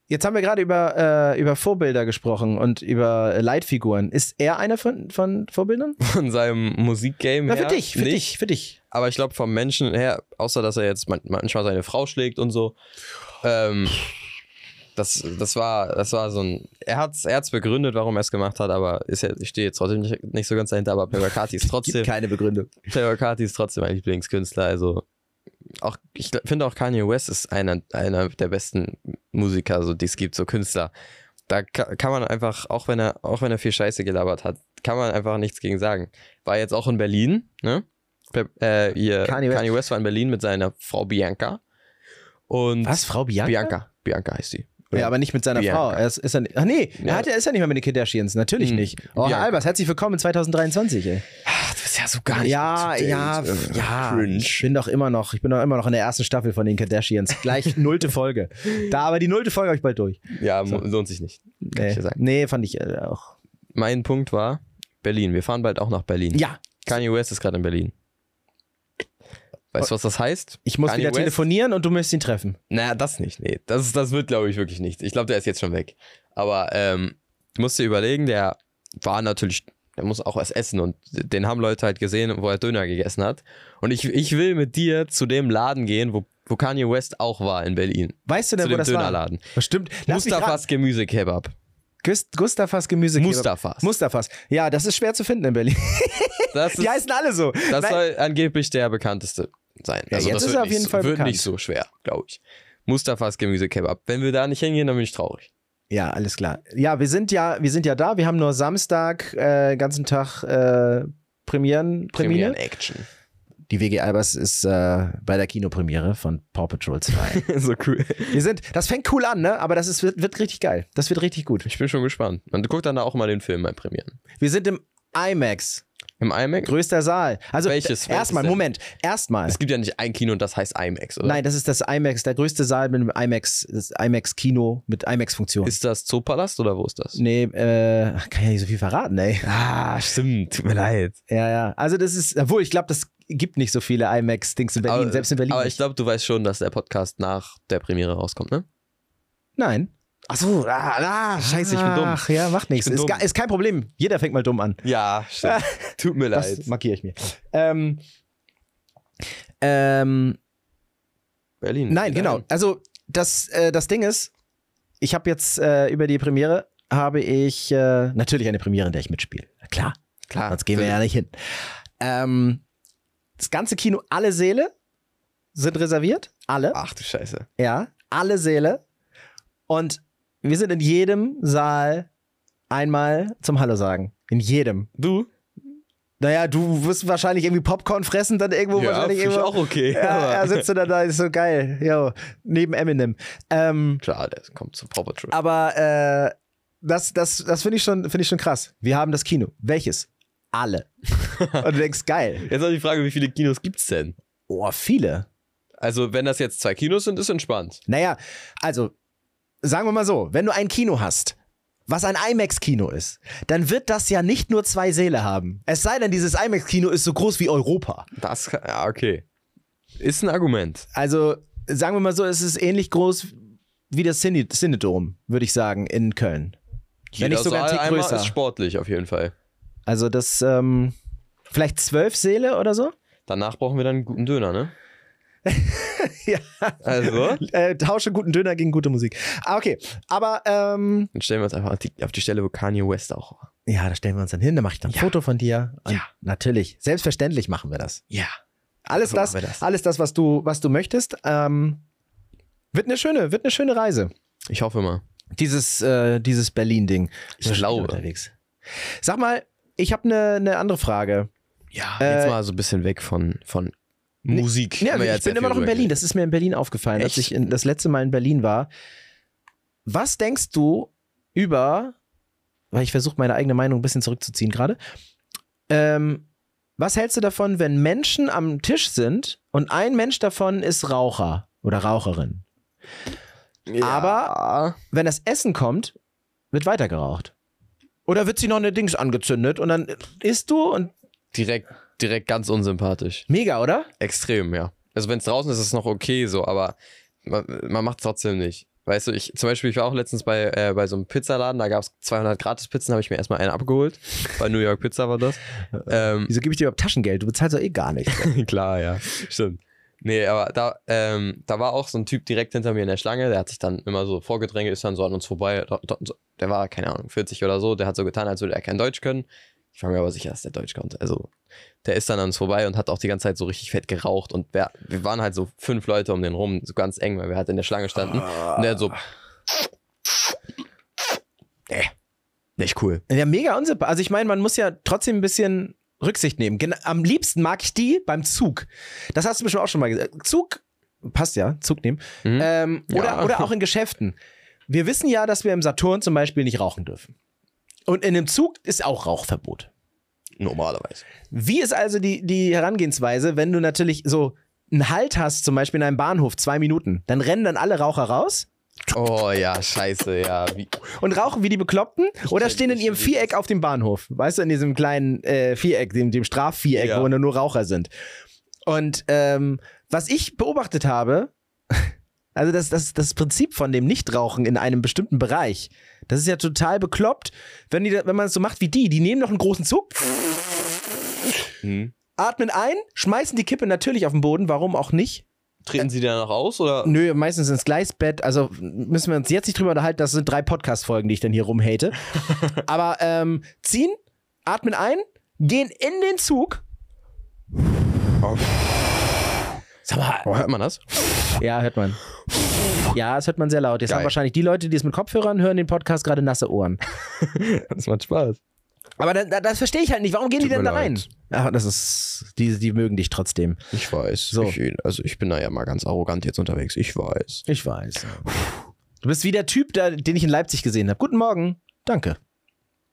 Jetzt haben wir gerade über, äh, über Vorbilder gesprochen und über Leitfiguren. Ist er einer von, von Vorbildern? Von seinem Musikgame Na, her. für dich, für nicht. dich, für dich. Aber ich glaube, vom Menschen her, außer dass er jetzt man- manchmal seine Frau schlägt und so, ähm, das, das, war, das war so ein. Er hat es er hat's begründet, warum er es gemacht hat, aber ist ja, ich stehe jetzt trotzdem nicht, nicht so ganz dahinter. Aber Carti ist trotzdem. keine Begründung. Carti ist trotzdem mein Lieblingskünstler. Also, auch, ich finde auch Kanye West ist einer, einer der besten Musiker, so, die es gibt, so Künstler. Da ka- kann man einfach, auch wenn er, auch wenn er viel Scheiße gelabert hat, kann man einfach nichts gegen sagen. War jetzt auch in Berlin, ne? Äh, ihr, Kanye Kanye, West. West. war in Berlin mit seiner Frau Bianca. Und Was, Frau Bianca? Bianca. Bianca heißt sie. Ja, aber nicht mit seiner Bianca. Frau. Er ist, ist er, ach nee, er Ja. hat, er ist ja nicht mehr mit den Kardashians. Natürlich Hm, nicht. Oh, Herr. Albers, herzlich willkommen in 2023, ey. Ach, du bist ja so gar nicht Ja, ja, ja. Cringe. Ich bin doch immer noch, ich bin doch immer noch in der ersten Staffel von den Kardashians. Gleich nullte Folge. Da, aber die nullte Folge habe ich bald durch. Ja, mo- lohnt sich nicht. Nee, nee fand ich äh, auch. Mein Punkt war Berlin. Wir fahren bald auch nach Berlin. Ja, Kanye West ist gerade in Berlin. Weißt du, was das heißt? ich muss Kanye wieder West? telefonieren und du müsst ihn treffen. Naja, das nicht. Nee, das, das wird, glaube ich, wirklich nichts. Ich glaube, der ist jetzt schon weg. Aber ähm, du musst dir überlegen, der war natürlich, der muss auch was essen und den haben Leute halt gesehen, wo er Döner gegessen hat. Und ich, ich will mit dir zu dem Laden gehen, wo, wo Kanye West auch war in Berlin. Weißt du Zu denn, wo dem das war? Dönerladen. Bestimmt. Lass mich Mustafas Gemüsekebab. Gustafas Gemüse. Mustafas. Mustafas. Ja, das ist schwer zu finden in Berlin. Das, Die ist, heißen alle so. das Nein, soll angeblich der bekannteste sein. Ja, also jetzt das ist wird er auf nicht jeden so, Fall wird bekannt. nicht so schwer, glaube ich. Mustafas Gemüsekebab. Wenn wir da nicht hingehen, dann bin ich traurig. Ja, alles klar. Ja, wir sind ja, wir sind ja da. Wir haben nur Samstag äh, ganzen Tag äh, Premieren, Premiere. Premieren Action. Die WG Albers ist äh, bei der Kinopremiere von Paw Patrol 2. so cool. wir sind, das fängt cool an, ne? Aber das ist, wird, wird richtig geil. Das wird richtig gut. Ich bin schon gespannt. Man guckt dann auch mal den Film bei Premieren. Wir sind im IMAX. Im IMAX? Größter Saal. Also Welches? erstmal? Moment, erstmal. Es gibt ja nicht ein Kino und das heißt IMAX, oder? Nein, das ist das IMAX, der größte Saal mit dem IMAX, das IMAX-Kino mit IMAX-Funktion. Ist das Zoopalast oder wo ist das? Nee, äh, kann ja nicht so viel verraten, ey. Ah, stimmt. Tut mir leid. Ja, ja. Also das ist, obwohl ich glaube, das gibt nicht so viele IMAX-Dings in Berlin, Aber- selbst in Berlin. Aber ich nicht. glaube, du weißt schon, dass der Podcast nach der Premiere rauskommt, ne? Nein. Ach so, ah, ah, scheiße, ich bin dumm. Ach ja, macht nichts. Ist, ist kein Problem. Jeder fängt mal dumm an. Ja, stimmt. Tut mir leid. Das markiere ich mir. Ähm, ähm, Berlin. nein, genau. Also das, äh, das Ding ist, ich habe jetzt äh, über die Premiere habe ich äh, natürlich eine Premiere, in der ich mitspiele. Klar, Klar. sonst gehen wir ja nicht hin. Ähm, das ganze Kino, alle Säle sind reserviert. Alle. Ach du Scheiße. Ja, alle Säle. Und wir sind in jedem Saal einmal zum Hallo sagen. In jedem. Du? Naja, du wirst wahrscheinlich irgendwie Popcorn fressen, dann irgendwo ja, wahrscheinlich irgendwo. auch okay. Ja, er sitzt dann da, ist so geil. Jo, neben Eminem. Ähm, Klar, der kommt zu Paw Patrol. aber äh, das, das, das finde ich, schon- finde ich schon krass. Wir haben das Kino. Welches? Alle. Und du denkst, geil. Jetzt noch die Frage, wie viele Kinos gibt's denn? Oh, viele. Also, wenn das jetzt zwei Kinos sind, ist entspannt. Naja, also, sagen wir mal so, wenn du ein Kino hast, was ein IMAX-Kino ist, dann wird das ja nicht nur zwei Säle haben. Es sei denn, dieses IMAX-Kino ist so groß wie Europa. Das, ja, okay. Ist ein Argument. Also, sagen wir mal so, es ist ähnlich groß wie das Cine- Cinedom, würde ich sagen, in Köln. Wenn nicht sogar ein Saal Tick größer. ist sportlich auf jeden Fall. Also, das, ähm, vielleicht zwölf Säle oder so? Danach brauchen wir dann einen guten Döner, ne? ja. Also? Äh, tausche guten Döner gegen gute Musik. Ah, okay. Aber, ähm, Dann stellen wir uns einfach auf die, auf die Stelle, wo Kanye West auch war. ja, da stellen wir uns dann hin, da mache ich dann ein Ja. Foto von dir. Und Ja. Natürlich. Selbstverständlich machen wir das. Ja. Alles So das, das. alles das, was du, was du möchtest. Ähm, wird eine schöne, wird eine schöne Reise. Ich hoffe mal. Dieses, äh, dieses Berlin-Ding. Ich glaube. Unterwegs. Sag mal, ich habe eine ne andere Frage. Ja, Äh, jetzt mal so ein bisschen weg von, von Musik. Ja, Haben wir ich bin immer noch in Berlin. Das ist mir in Berlin aufgefallen, als Echt? ich in, das letzte Mal in Berlin war. Was denkst du über, weil ich versuche meine eigene Meinung ein bisschen zurückzuziehen gerade. Ähm, was hältst du davon, wenn Menschen am Tisch sind und ein Mensch davon ist Raucher oder Raucherin? geredet. aber- Wenn das Essen kommt, wird weiter geraucht. Oder wird sie noch eine Dings angezündet und dann isst du und direkt, direkt ganz unsympathisch. mega, oder? Extrem, ja. Also wenn es draußen ist, ist es noch okay so, aber man, man macht es trotzdem nicht. Weißt du, ich zum Beispiel, ich war auch letztens bei, äh, bei so einem Pizzaladen, da gab es 200 Gratis-Pizzen, habe ich mir erstmal eine abgeholt. Bei New York Pizza war das. ähm, Wieso gebe ich dir überhaupt Taschengeld? Du bezahlst doch eh gar nichts. Klar, ja. Stimmt. Nee, aber da, ähm, da war auch so ein Typ direkt hinter mir in der Schlange, der hat sich dann immer so vorgedrängelt, ist dann so an uns vorbei. Der war, keine Ahnung, 40 oder so, der hat so getan, als würde er kein Deutsch können. Ich war mir aber sicher, dass der Deutsch konnte. Also, der ist dann an uns vorbei und hat auch die ganze Zeit so richtig fett geraucht. Und wir, wir waren halt so fünf Leute um den rum, so ganz eng, weil wir halt in der Schlange standen. Und der hat so. Nee, nicht cool. Ja, mega unsympathisch. Also ich meine, man muss ja trotzdem ein bisschen Rücksicht nehmen. Gen am liebsten mag ich die beim Zug. Das hast du bestimmt auch schon mal gesagt. Zug, passt ja, Zug nehmen. Mhm. Ähm, oder, Ja. oder auch in Geschäften. Wir wissen ja, dass wir im Saturn zum Beispiel nicht rauchen dürfen. Und in einem Zug ist auch Rauchverbot. Normalerweise. Wie ist also die, die Herangehensweise, wenn du natürlich so einen Halt hast, zum Beispiel in einem Bahnhof, zwei Minuten, dann rennen dann alle Raucher raus Oh ja, scheiße, ja. Wie, und rauchen wie die Bekloppten oder stehen in ihrem Viereck auf dem Bahnhof. Weißt du, in diesem kleinen äh, Viereck, dem, dem Strafviereck, Ja. wo nur Raucher sind. Und ähm, was ich beobachtet habe, also das, das, das Prinzip von dem Nichtrauchen in einem bestimmten Bereich, das ist ja total bekloppt, wenn, die, wenn man es so macht wie die. Die nehmen noch einen großen Zug, hm. atmen ein, schmeißen die Kippe natürlich auf den Boden, warum auch nicht. Treten sie danach aus oder? Nö, meistens ins Gleisbett. Also müssen wir uns jetzt nicht drüber unterhalten. Das sind drei Podcast-Folgen, die ich dann hier rumhate. Aber ähm, ziehen, atmen ein, gehen in den Zug Sag mal. Oh, hört man das? Ja, hört man. Ja, das hört man sehr laut. Jetzt Geil. haben wahrscheinlich die Leute, die es mit Kopfhörern hören, den Podcast gerade nasse Ohren. Das macht Spaß. Aber da, da, das verstehe ich halt nicht. Warum gehen die Tut denn mir da rein? Ja, das ist, die, die mögen dich trotzdem. Ich weiß. So. Ich, also ich bin da ja mal ganz arrogant jetzt unterwegs. Ich weiß. Ich weiß. Du bist wie der Typ, da, den ich in Leipzig gesehen habe. Guten Morgen. Danke.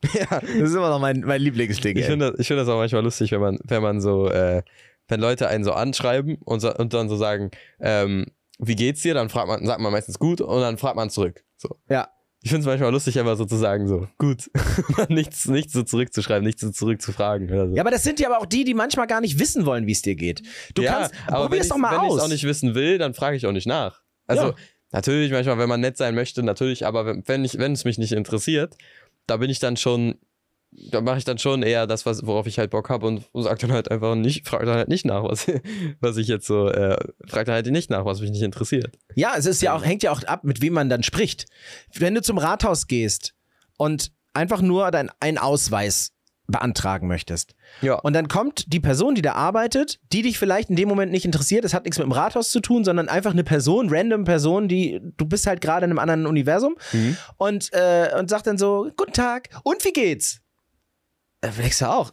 Ja, Das ist immer noch mein, mein Lieblingsding. Ich finde das, ich finde das auch manchmal lustig, wenn man, wenn man so, äh, wenn Leute einen so anschreiben und, so, und dann so sagen, ähm, wie geht's dir? Dann fragt man, sagt man meistens gut und dann fragt man zurück. So. Ja. Ich finde es manchmal lustig, einfach so zu sagen, so, gut. nichts, nichts so zurückzuschreiben, nichts so zurückzufragen. Oder so. Ja, aber das sind ja aber auch die, die manchmal gar nicht wissen wollen, wie es dir geht. Du ja, kannst, aber wenn probier's ich doch mal wenn ich aus. es auch nicht wissen will, dann frage ich auch nicht nach. Also, Ja. natürlich manchmal, wenn man nett sein möchte, natürlich, aber wenn, wenn, ich, wenn es mich nicht interessiert, da bin ich dann schon, da mache ich dann schon eher das, was, worauf ich halt Bock habe und sag dann halt einfach nicht, frag dann halt nicht nach, was, was ich jetzt so, äh, frag dann halt nicht nach, was mich nicht interessiert. Ja, es ist ja auch, hängt ja auch ab, mit wem man dann spricht. Wenn du zum Rathaus gehst und einfach nur deinen einen Ausweis beantragen möchtest. Ja. Und dann kommt die Person, die da arbeitet, die dich vielleicht in dem Moment nicht interessiert. Das hat nichts mit dem Rathaus zu tun, sondern einfach eine Person, random Person, die du bist halt gerade in einem anderen Universum Mhm. und, äh, und sagt dann so, guten Tag, und wie geht's? Denkst du auch.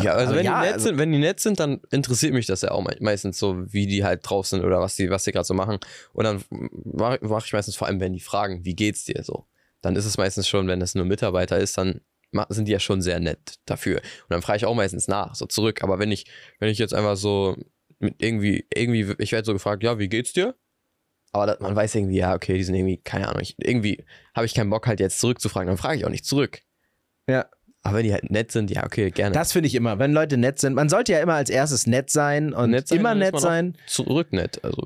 Ja, also wenn, ja, die nett also- sind, wenn die nett sind, dann interessiert mich das ja auch me- meistens so, wie die halt drauf sind oder was die, was die gerade so machen. Und dann mache mach ich meistens vor allem, wenn die fragen, wie geht's dir so. Dann ist es meistens schon, wenn das nur Mitarbeiter ist, dann sind die ja schon sehr nett dafür. Und dann frage ich auch meistens nach, so zurück. Aber wenn ich, wenn ich jetzt einfach so mit irgendwie, irgendwie, ich werde so gefragt, ja, wie geht's dir? Aber das, man weiß irgendwie, ja, okay, die sind irgendwie, keine Ahnung, ich, irgendwie habe ich keinen Bock halt jetzt zurückzufragen, dann frage ich auch nicht zurück. Ja. Aber wenn die halt nett sind, ja, okay, gerne. Das finde ich immer, wenn Leute nett sind. Man sollte ja immer als erstes nett sein und Nett sein, immer nett sein. zurück nett. Also,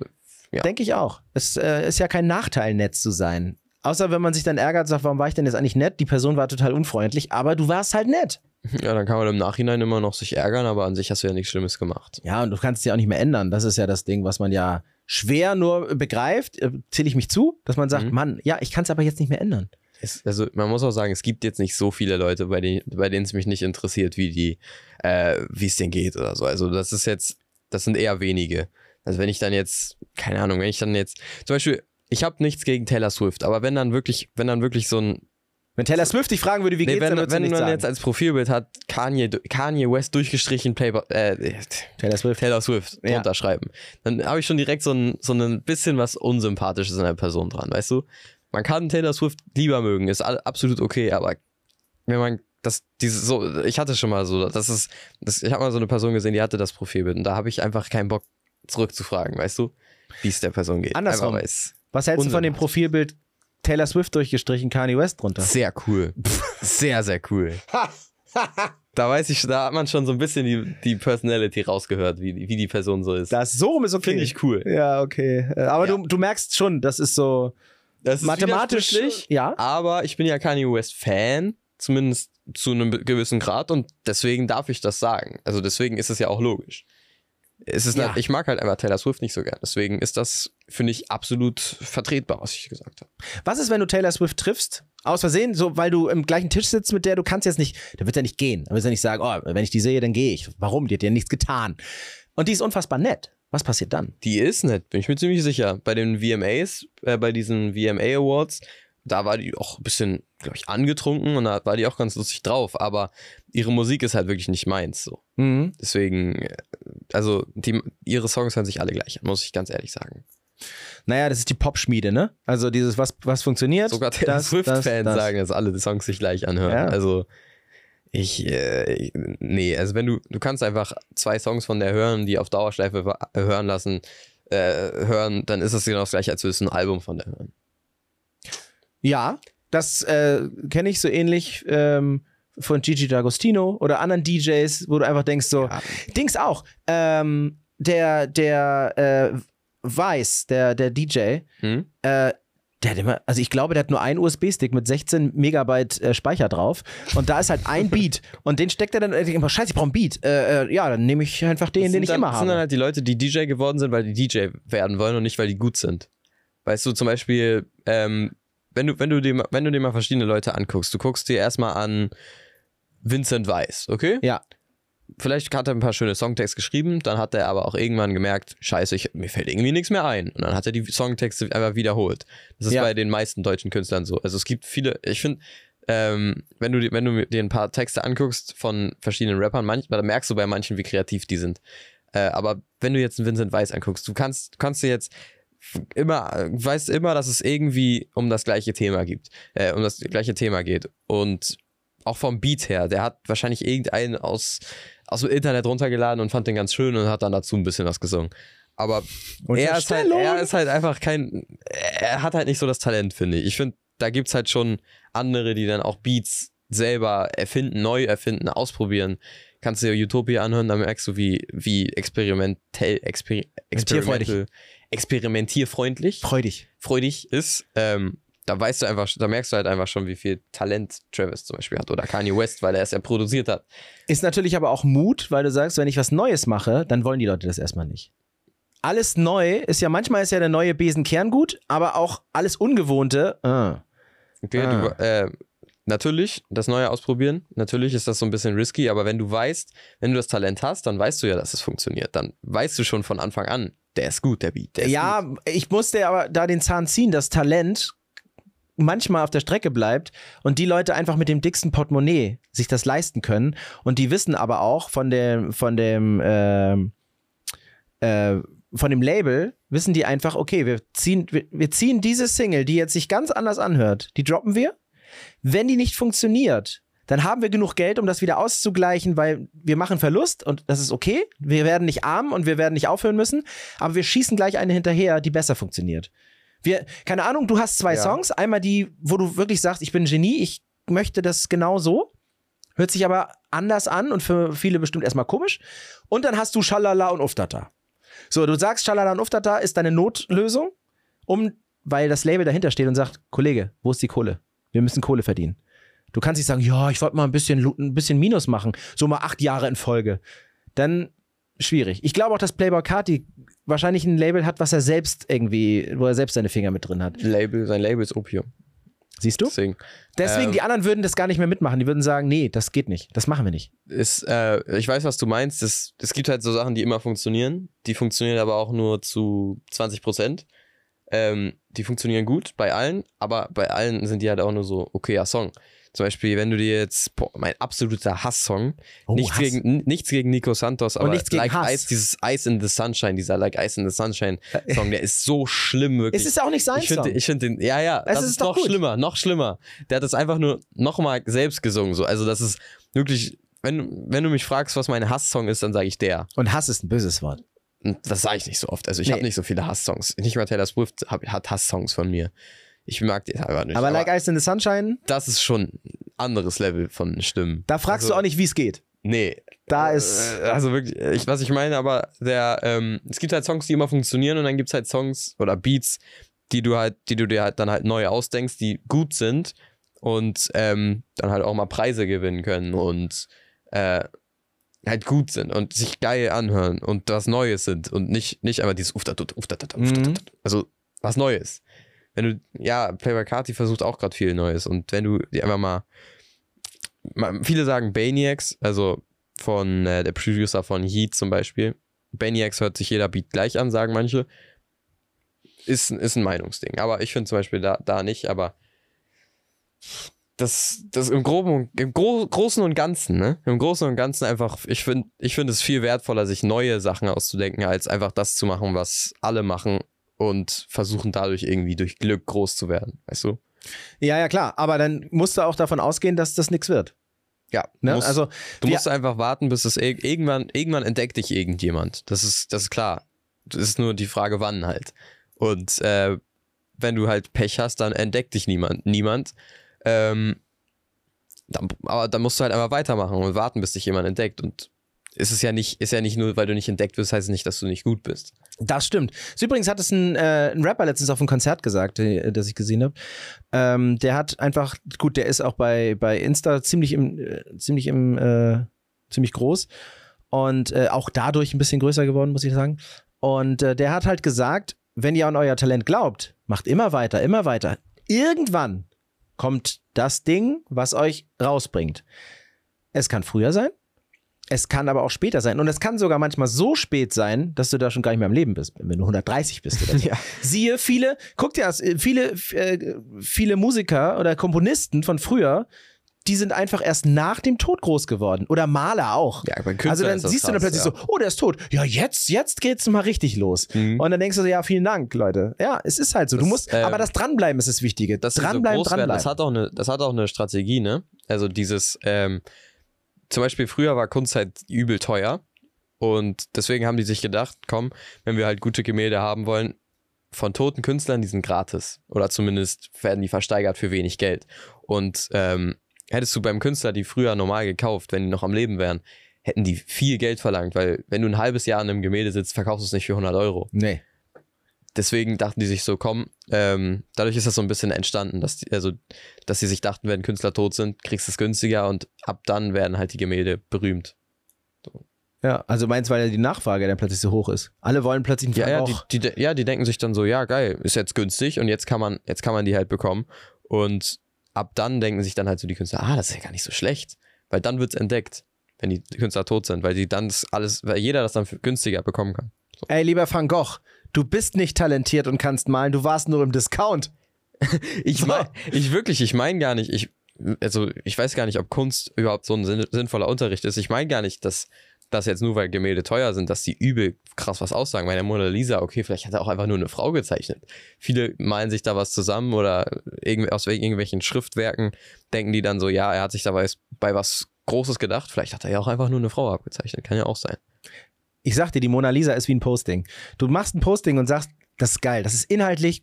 ja. Denke ich auch. Es äh, ist ja kein Nachteil, nett zu sein. Außer wenn man sich dann ärgert und sagt, warum war ich denn jetzt eigentlich nett? Die Person war total unfreundlich, aber du warst halt nett. ja, dann kann man im Nachhinein immer noch sich ärgern, aber an sich hast du ja nichts Schlimmes gemacht. Ja, und du kannst es ja auch nicht mehr ändern. Das ist ja das Ding, was man ja schwer nur begreift. Äh, Zähle ich mich zu, dass man sagt, Mhm. Mann, ja, ich kann es aber jetzt nicht mehr ändern. Es, also man muss auch sagen, es gibt jetzt nicht so viele Leute, bei denen, bei denen es mich nicht interessiert, wie die, äh, wie es denen geht oder so. Also das ist jetzt, das sind eher wenige. Also wenn ich dann jetzt, keine Ahnung, wenn ich dann jetzt, zum Beispiel, ich habe nichts gegen Taylor Swift, aber wenn dann wirklich, wenn dann wirklich so ein, Wenn Taylor Swift dich fragen würde, wie nee, geht's, wenn, dann wenn man sagen. jetzt als Profilbild hat, Kanye, Kanye West durchgestrichen Playboy, äh, Taylor Swift. Taylor Swift Ja. drunter schreiben. Dann habe ich schon direkt so ein, so ein bisschen was Unsympathisches an der Person dran, weißt du? Man kann Taylor Swift lieber mögen, ist absolut okay, aber wenn man das, diese, so, ich hatte schon mal so, das ist, das, ich habe mal so eine Person gesehen, die hatte das Profilbild und da habe ich einfach keinen Bock zurückzufragen, weißt du? Wie es der Person geht. Andersrum. Was hältst du von dem. Profilbild Taylor Swift durchgestrichen, Kanye West drunter? sehr cool. sehr, sehr cool. Da weiß ich, da hat man schon so ein bisschen die, die Personality rausgehört, wie, wie die Person so ist. Das so rum ist okay. finde ich cool. Ja, okay. Äh, Aber Ja. du, du merkst schon, das ist so Das ist mathematisch. Ja. Aber ich bin ja Kanye West Fan, zumindest zu einem gewissen Grad und deswegen darf ich das sagen. Also deswegen ist es ja auch logisch. Es ist Ja. nicht- ich mag halt einfach Taylor Swift nicht so gern. Deswegen ist das, finde ich, absolut vertretbar, was ich gesagt habe. Was ist, wenn du Taylor Swift triffst? Aus Versehen, so weil du im gleichen Tisch sitzt mit der, du kannst jetzt nicht, da wird er nicht gehen. Da wird er nicht sagen, oh, wenn ich die sehe, dann gehe ich. Warum? Die hat dir nichts getan. Und die ist unfassbar nett. Was passiert dann? Die ist nett, bin ich mir ziemlich sicher. Bei den VMAs, äh, bei diesen VMA Awards, da war die auch ein bisschen, glaube ich, angetrunken und da war die auch ganz lustig drauf. Aber ihre Musik ist halt wirklich nicht meins. So. Mhm. Deswegen, äh, also die, ihre Songs hören sich alle gleich an, muss ich ganz ehrlich sagen. Naja, das ist die Popschmiede, ne? Also dieses, was, was funktioniert. Sogar das, Swift-Fans sagen, dass alle die Songs sich gleich anhören. Ja. Also ich, äh, ich- nee, also wenn du, du kannst einfach zwei Songs von der hören, die auf Dauerschleife hören lassen, äh, hören, dann ist das genau das gleiche, als würdest du ein Album von der hören. Ja, das äh, kenne ich so ähnlich ähm, von Gigi D'Agostino oder anderen DJs, wo du einfach denkst so, Ja. Dings auch, ähm, der, der äh, Weiß, der, der DJ, Hm? äh, der hat immer, also ich glaube, der hat nur einen USB-Stick mit 16 Megabyte äh, Speicher drauf und da ist halt ein Beat und den steckt er dann immer, scheiße, ich brauche einen Beat. Äh, äh, ja, dann nehme ich einfach den, den ich dann, immer das sind dann habe. halt die Leute, die DJ geworden sind, weil die DJ werden wollen und nicht, weil die gut sind. Weißt du, zum Beispiel, ähm, wenn du, wenn du dir, wenn du dir mal verschiedene Leute anguckst, du guckst dir erstmal an Vincent Weiss, okay? Ja. Vielleicht hat er ein paar schöne Songtexte geschrieben, dann hat er aber auch irgendwann gemerkt, scheiße, ich, mir fällt irgendwie nichts mehr ein. Und dann hat er die Songtexte einfach wiederholt. Das ist Ja. bei den meisten deutschen Künstlern so. Also es gibt viele, ich finde, ähm, wenn, du, wenn du dir ein paar Texte anguckst von verschiedenen Rappern, manchmal, da merkst du bei manchen, wie kreativ die sind. Äh, aber wenn du jetzt einen Vincent Weiss anguckst, du kannst, kannst dir jetzt immer, weißt immer, dass es irgendwie um das gleiche Thema gibt, äh, um das gleiche Thema geht. Und auch vom Beat her, der hat wahrscheinlich irgendeinen aus, aus dem Internet runtergeladen und fand den ganz schön und hat dann dazu ein bisschen was gesungen. Aber er ist, halt, er ist halt einfach kein, er hat halt nicht so das Talent, finde ich. Ich finde, da gibt es halt schon andere, die dann auch Beats selber erfinden, neu erfinden, ausprobieren. Kannst du dir Utopia anhören, da merkst du, wie, wie experimentell, exper, experimentierfreundlich Freudig. freudig ist. Ähm, da weißt du einfach, da merkst du halt einfach schon, wie viel Talent Travis zum Beispiel hat oder Kanye West, weil er es ja produziert hat. Ist natürlich aber auch Mut, weil du sagst, wenn ich was Neues mache, dann wollen die Leute das erstmal nicht. Alles neu ist ja, manchmal ist ja der neue Besenkern gut, aber auch alles Ungewohnte. Äh. Okay, Ah. du, äh, natürlich, das Neue ausprobieren. Natürlich ist das so ein bisschen risky, aber wenn du weißt, wenn du das Talent hast, dann weißt du ja, dass es funktioniert. Dann weißt du schon von Anfang an, der ist gut, der Beat. Der ist Ja, gut. ich musste aber da den Zahn ziehen, dass Talent manchmal auf der Strecke bleibt und die Leute einfach mit dem dicksten Portemonnaie sich das leisten können und die wissen aber auch von dem von dem ähm, äh, von dem Label wissen die einfach okay wir ziehen wir, wir ziehen diese Single die jetzt sich ganz anders anhört die droppen wir wenn die nicht funktioniert dann haben wir genug Geld, um das wieder auszugleichen, weil wir machen Verlust und das ist okay. Wir werden nicht arm und wir werden nicht aufhören müssen, aber wir schießen gleich eine hinterher, die besser funktioniert. Wir, keine Ahnung, du hast zwei Ja. Songs. Einmal die, wo du wirklich sagst, ich bin ein Genie, ich möchte das genau so. Hört sich aber anders an und für viele bestimmt erstmal komisch. Und dann hast du Schalala und Uftata. So, du sagst, Schalala und Uftata ist deine Notlösung, um, weil das Label dahinter steht und sagt, Kollege, wo ist die Kohle? Wir müssen Kohle verdienen. Du kannst nicht sagen, ja, ich wollte mal ein bisschen, ein bisschen Minus machen, so mal acht Jahre in Folge. Dann schwierig. Ich glaube auch, dass Playboy Carti wahrscheinlich ein Label hat, was er selbst irgendwie, wo er selbst seine Finger mit drin hat. Label, sein Label ist Opium. Siehst du? Deswegen Deswegen, Ähm, die anderen würden das gar nicht mehr mitmachen. Die würden sagen, nee, das geht nicht. Das machen wir nicht. ist, äh, ich weiß, was du meinst. Es, es gibt halt so Sachen, die immer funktionieren. Die funktionieren aber auch nur zu 20 Prozent. Ähm, die funktionieren gut bei allen, aber bei allen sind die halt auch nur so, okayer Song. Zum Beispiel, wenn du dir jetzt, boah, mein absoluter Hass-Song, Oh, nichts, Hass. gegen, nichts gegen Nico Santos, aber nichts gegen like Hass. Ice, dieses Ice in the Sunshine, dieser Like Ice in the Sunshine Song, der ist so schlimm, wirklich. Es ist ja auch nicht sein ich finde Song. ich find den, ja, ja, Es das ist ist, noch gut. schlimmer, noch schlimmer. Der hat das einfach nur nochmal selbst gesungen, so. Also, das ist wirklich, wenn, wenn du mich fragst, was mein Hasssong ist, dann sage ich der. Und Hass ist ein böses Wort. Das sage ich nicht so oft. Also, ich Nee. habe nicht so viele Hasssongs. Nicht mal Taylor Swift hat Hasssongs von mir. Ich mag die einfach nicht. Aber, Like Ice in the Sunshine, das ist schon ein anderes Level von Stimmen. da fragst Also- du auch nicht, wie es geht. Nee. Da ist. Äh, Also wirklich, ich, was ich meine, aber der, ähm, es gibt halt Songs, die immer funktionieren und dann gibt es halt Songs oder Beats, die du halt, die du dir halt dann halt neu ausdenkst, die gut sind und ähm, dann halt auch mal Preise gewinnen können und äh, halt gut sind und sich geil anhören und was Neues sind und nicht, nicht einfach dieses Uftatut, Uftatut, Mhm. Uftatut. Also was Neues. Wenn du, ja, Playboy Carti versucht auch gerade viel Neues und wenn du dir einfach mal, viele sagen Baniacs, also von äh, der Producer von Heat zum Beispiel. Baniacs hört sich jeder Beat gleich an, sagen manche. Ist, ist ein Meinungsding. Aber ich finde zum Beispiel da, da nicht, aber das, das im Groben im Gro Großen und Ganzen, ne? Im Großen und Ganzen einfach, ich finde ich find es viel wertvoller, sich neue Sachen auszudenken, als einfach das zu machen, was alle machen und versuchen dadurch irgendwie durch Glück groß zu werden, weißt du? Ja, ja, klar. Aber dann musst du auch davon ausgehen, dass das nichts wird. Ja, Ne? musst- also, Du musst einfach warten, bis es irg- irgendwann, irgendwann entdeckt dich irgendjemand. Das ist, das ist klar. Das ist nur die Frage, wann halt. Und äh, wenn du halt Pech hast, dann entdeckt dich niemand. Niemand. Ähm, dann, aber dann musst du halt einfach weitermachen und warten, bis dich jemand entdeckt. Und ist es ja nicht, ist ja nicht nur, weil du nicht entdeckt wirst, heißt es nicht, dass du nicht gut bist. Das stimmt. So, Übrigens hat es ein, äh, ein Rapper letztens auf einem Konzert gesagt, äh, das ich gesehen habe. Ähm, der hat einfach, gut, der ist auch bei, bei Insta ziemlich im, äh, ziemlich im, äh, ziemlich groß und äh, auch dadurch ein bisschen größer geworden, muss ich sagen. Und äh, der hat halt gesagt, wenn ihr an euer Talent glaubt, macht immer weiter, immer weiter. Irgendwann kommt das Ding, was euch rausbringt. Es kann früher sein, Es kann aber auch später sein. Und es kann sogar manchmal so spät sein, dass du da schon gar nicht mehr am Leben bist, wenn du 130 bist oder so. Ja. Siehe, viele, guck dir das, äh, viele, äh, viele Musiker oder Komponisten von früher, die sind einfach erst nach dem Tod groß geworden. Oder Maler auch. Ja, bei Künstlern also dann ist das siehst du dann krass, plötzlich ja. so, oh, der ist tot. Ja, jetzt, jetzt geht's mal richtig los. Mhm. Und dann denkst du so, ja, vielen Dank, Leute. Ja, es ist halt so. du Das, musst, ähm, aber das Dranbleiben ist das Wichtige. dass sie so dranbleiben, werden, dranbleiben. das hat auch eine, das hat auch eine Strategie, ne? Also dieses, ähm, zum Beispiel früher war Kunst halt übel teuer und deswegen haben die sich gedacht, komm, wenn wir halt gute Gemälde haben wollen, von toten Künstlern, die sind gratis oder zumindest werden die versteigert für wenig Geld. Und ähm, hättest du beim Künstler die früher normal gekauft, wenn die noch am Leben wären, hätten die viel Geld verlangt, weil wenn du ein halbes Jahr an einem Gemälde sitzt, verkaufst du es nicht für 100 Euro nee. Deswegen dachten die sich so, komm, ähm, dadurch ist das so ein bisschen entstanden, dass die, also, dass sie sich dachten, wenn Künstler tot sind, kriegst du es günstiger und ab dann werden halt die Gemälde berühmt. Ja, also meinst weil die Nachfrage dann plötzlich so hoch ist. Alle wollen plötzlich einen Ja, ja, die, auch. die, de- ja, die denken sich dann so, ja, geil, ist jetzt günstig und jetzt kann man, jetzt kann man die halt bekommen. Und ab dann denken sich dann halt so die Künstler, ah, das ist ja gar nicht so schlecht. Weil dann wird's entdeckt, wenn die Künstler tot sind, weil die dann alles, weil jeder das dann für günstiger bekommen kann. Ey, lieber Van Gogh, du bist nicht talentiert und kannst malen, du warst nur im Discount. Ich So. ich wirklich, ich meine gar nicht, ich, also ich weiß gar nicht, ob Kunst überhaupt so ein sinn- sinnvoller Unterricht ist. Ich meine gar nicht, dass das jetzt nur, weil Gemälde teuer sind, dass die übel krass was aussagen. Meine Mona Lisa, okay, vielleicht hat er auch einfach nur eine Frau gezeichnet. Viele malen sich da was zusammen oder aus irgendwelchen Schriftwerken denken die dann so, ja, er hat sich dabei bei was Großes gedacht. Vielleicht hat er ja auch einfach nur eine Frau abgezeichnet. Kann ja auch sein. Ich sag dir, die Mona Lisa ist wie ein Posting. Du machst ein Posting und sagst, das ist geil, das ist inhaltlich,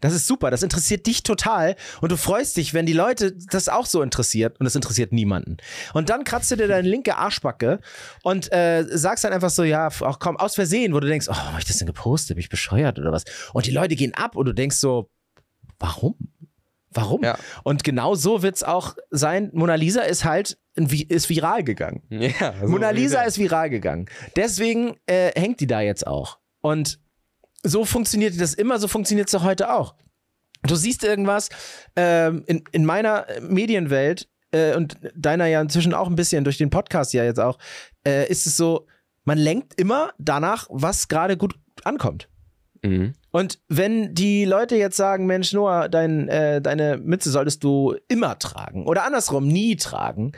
das ist super, das interessiert dich total und du freust dich, wenn die Leute das auch so interessiert und es interessiert niemanden. Und dann kratzt du dir deine linke Arschbacke und äh, sagst dann einfach so, ja, auch komm, aus Versehen, wo du denkst, oh, hab ich das denn gepostet? Bin ich bescheuert oder was? Und die Leute gehen ab und du denkst so, warum? Warum? Ja. Und genau so wird's auch sein. Mona Lisa ist halt ist viral gegangen. Ja, also Mona Lisa ist viral gegangen. Deswegen äh, hängt die da jetzt auch. Und so funktioniert das immer, so funktioniert es heute auch. Du siehst irgendwas ähm, in, in meiner Medienwelt äh, und deiner ja inzwischen auch ein bisschen durch den Podcast ja jetzt auch, äh, ist es so, man lenkt immer danach, was gerade gut ankommt. Mhm. Und wenn die Leute jetzt sagen, Mensch, Noah, dein, äh, deine Mütze solltest du immer tragen oder andersrum nie tragen,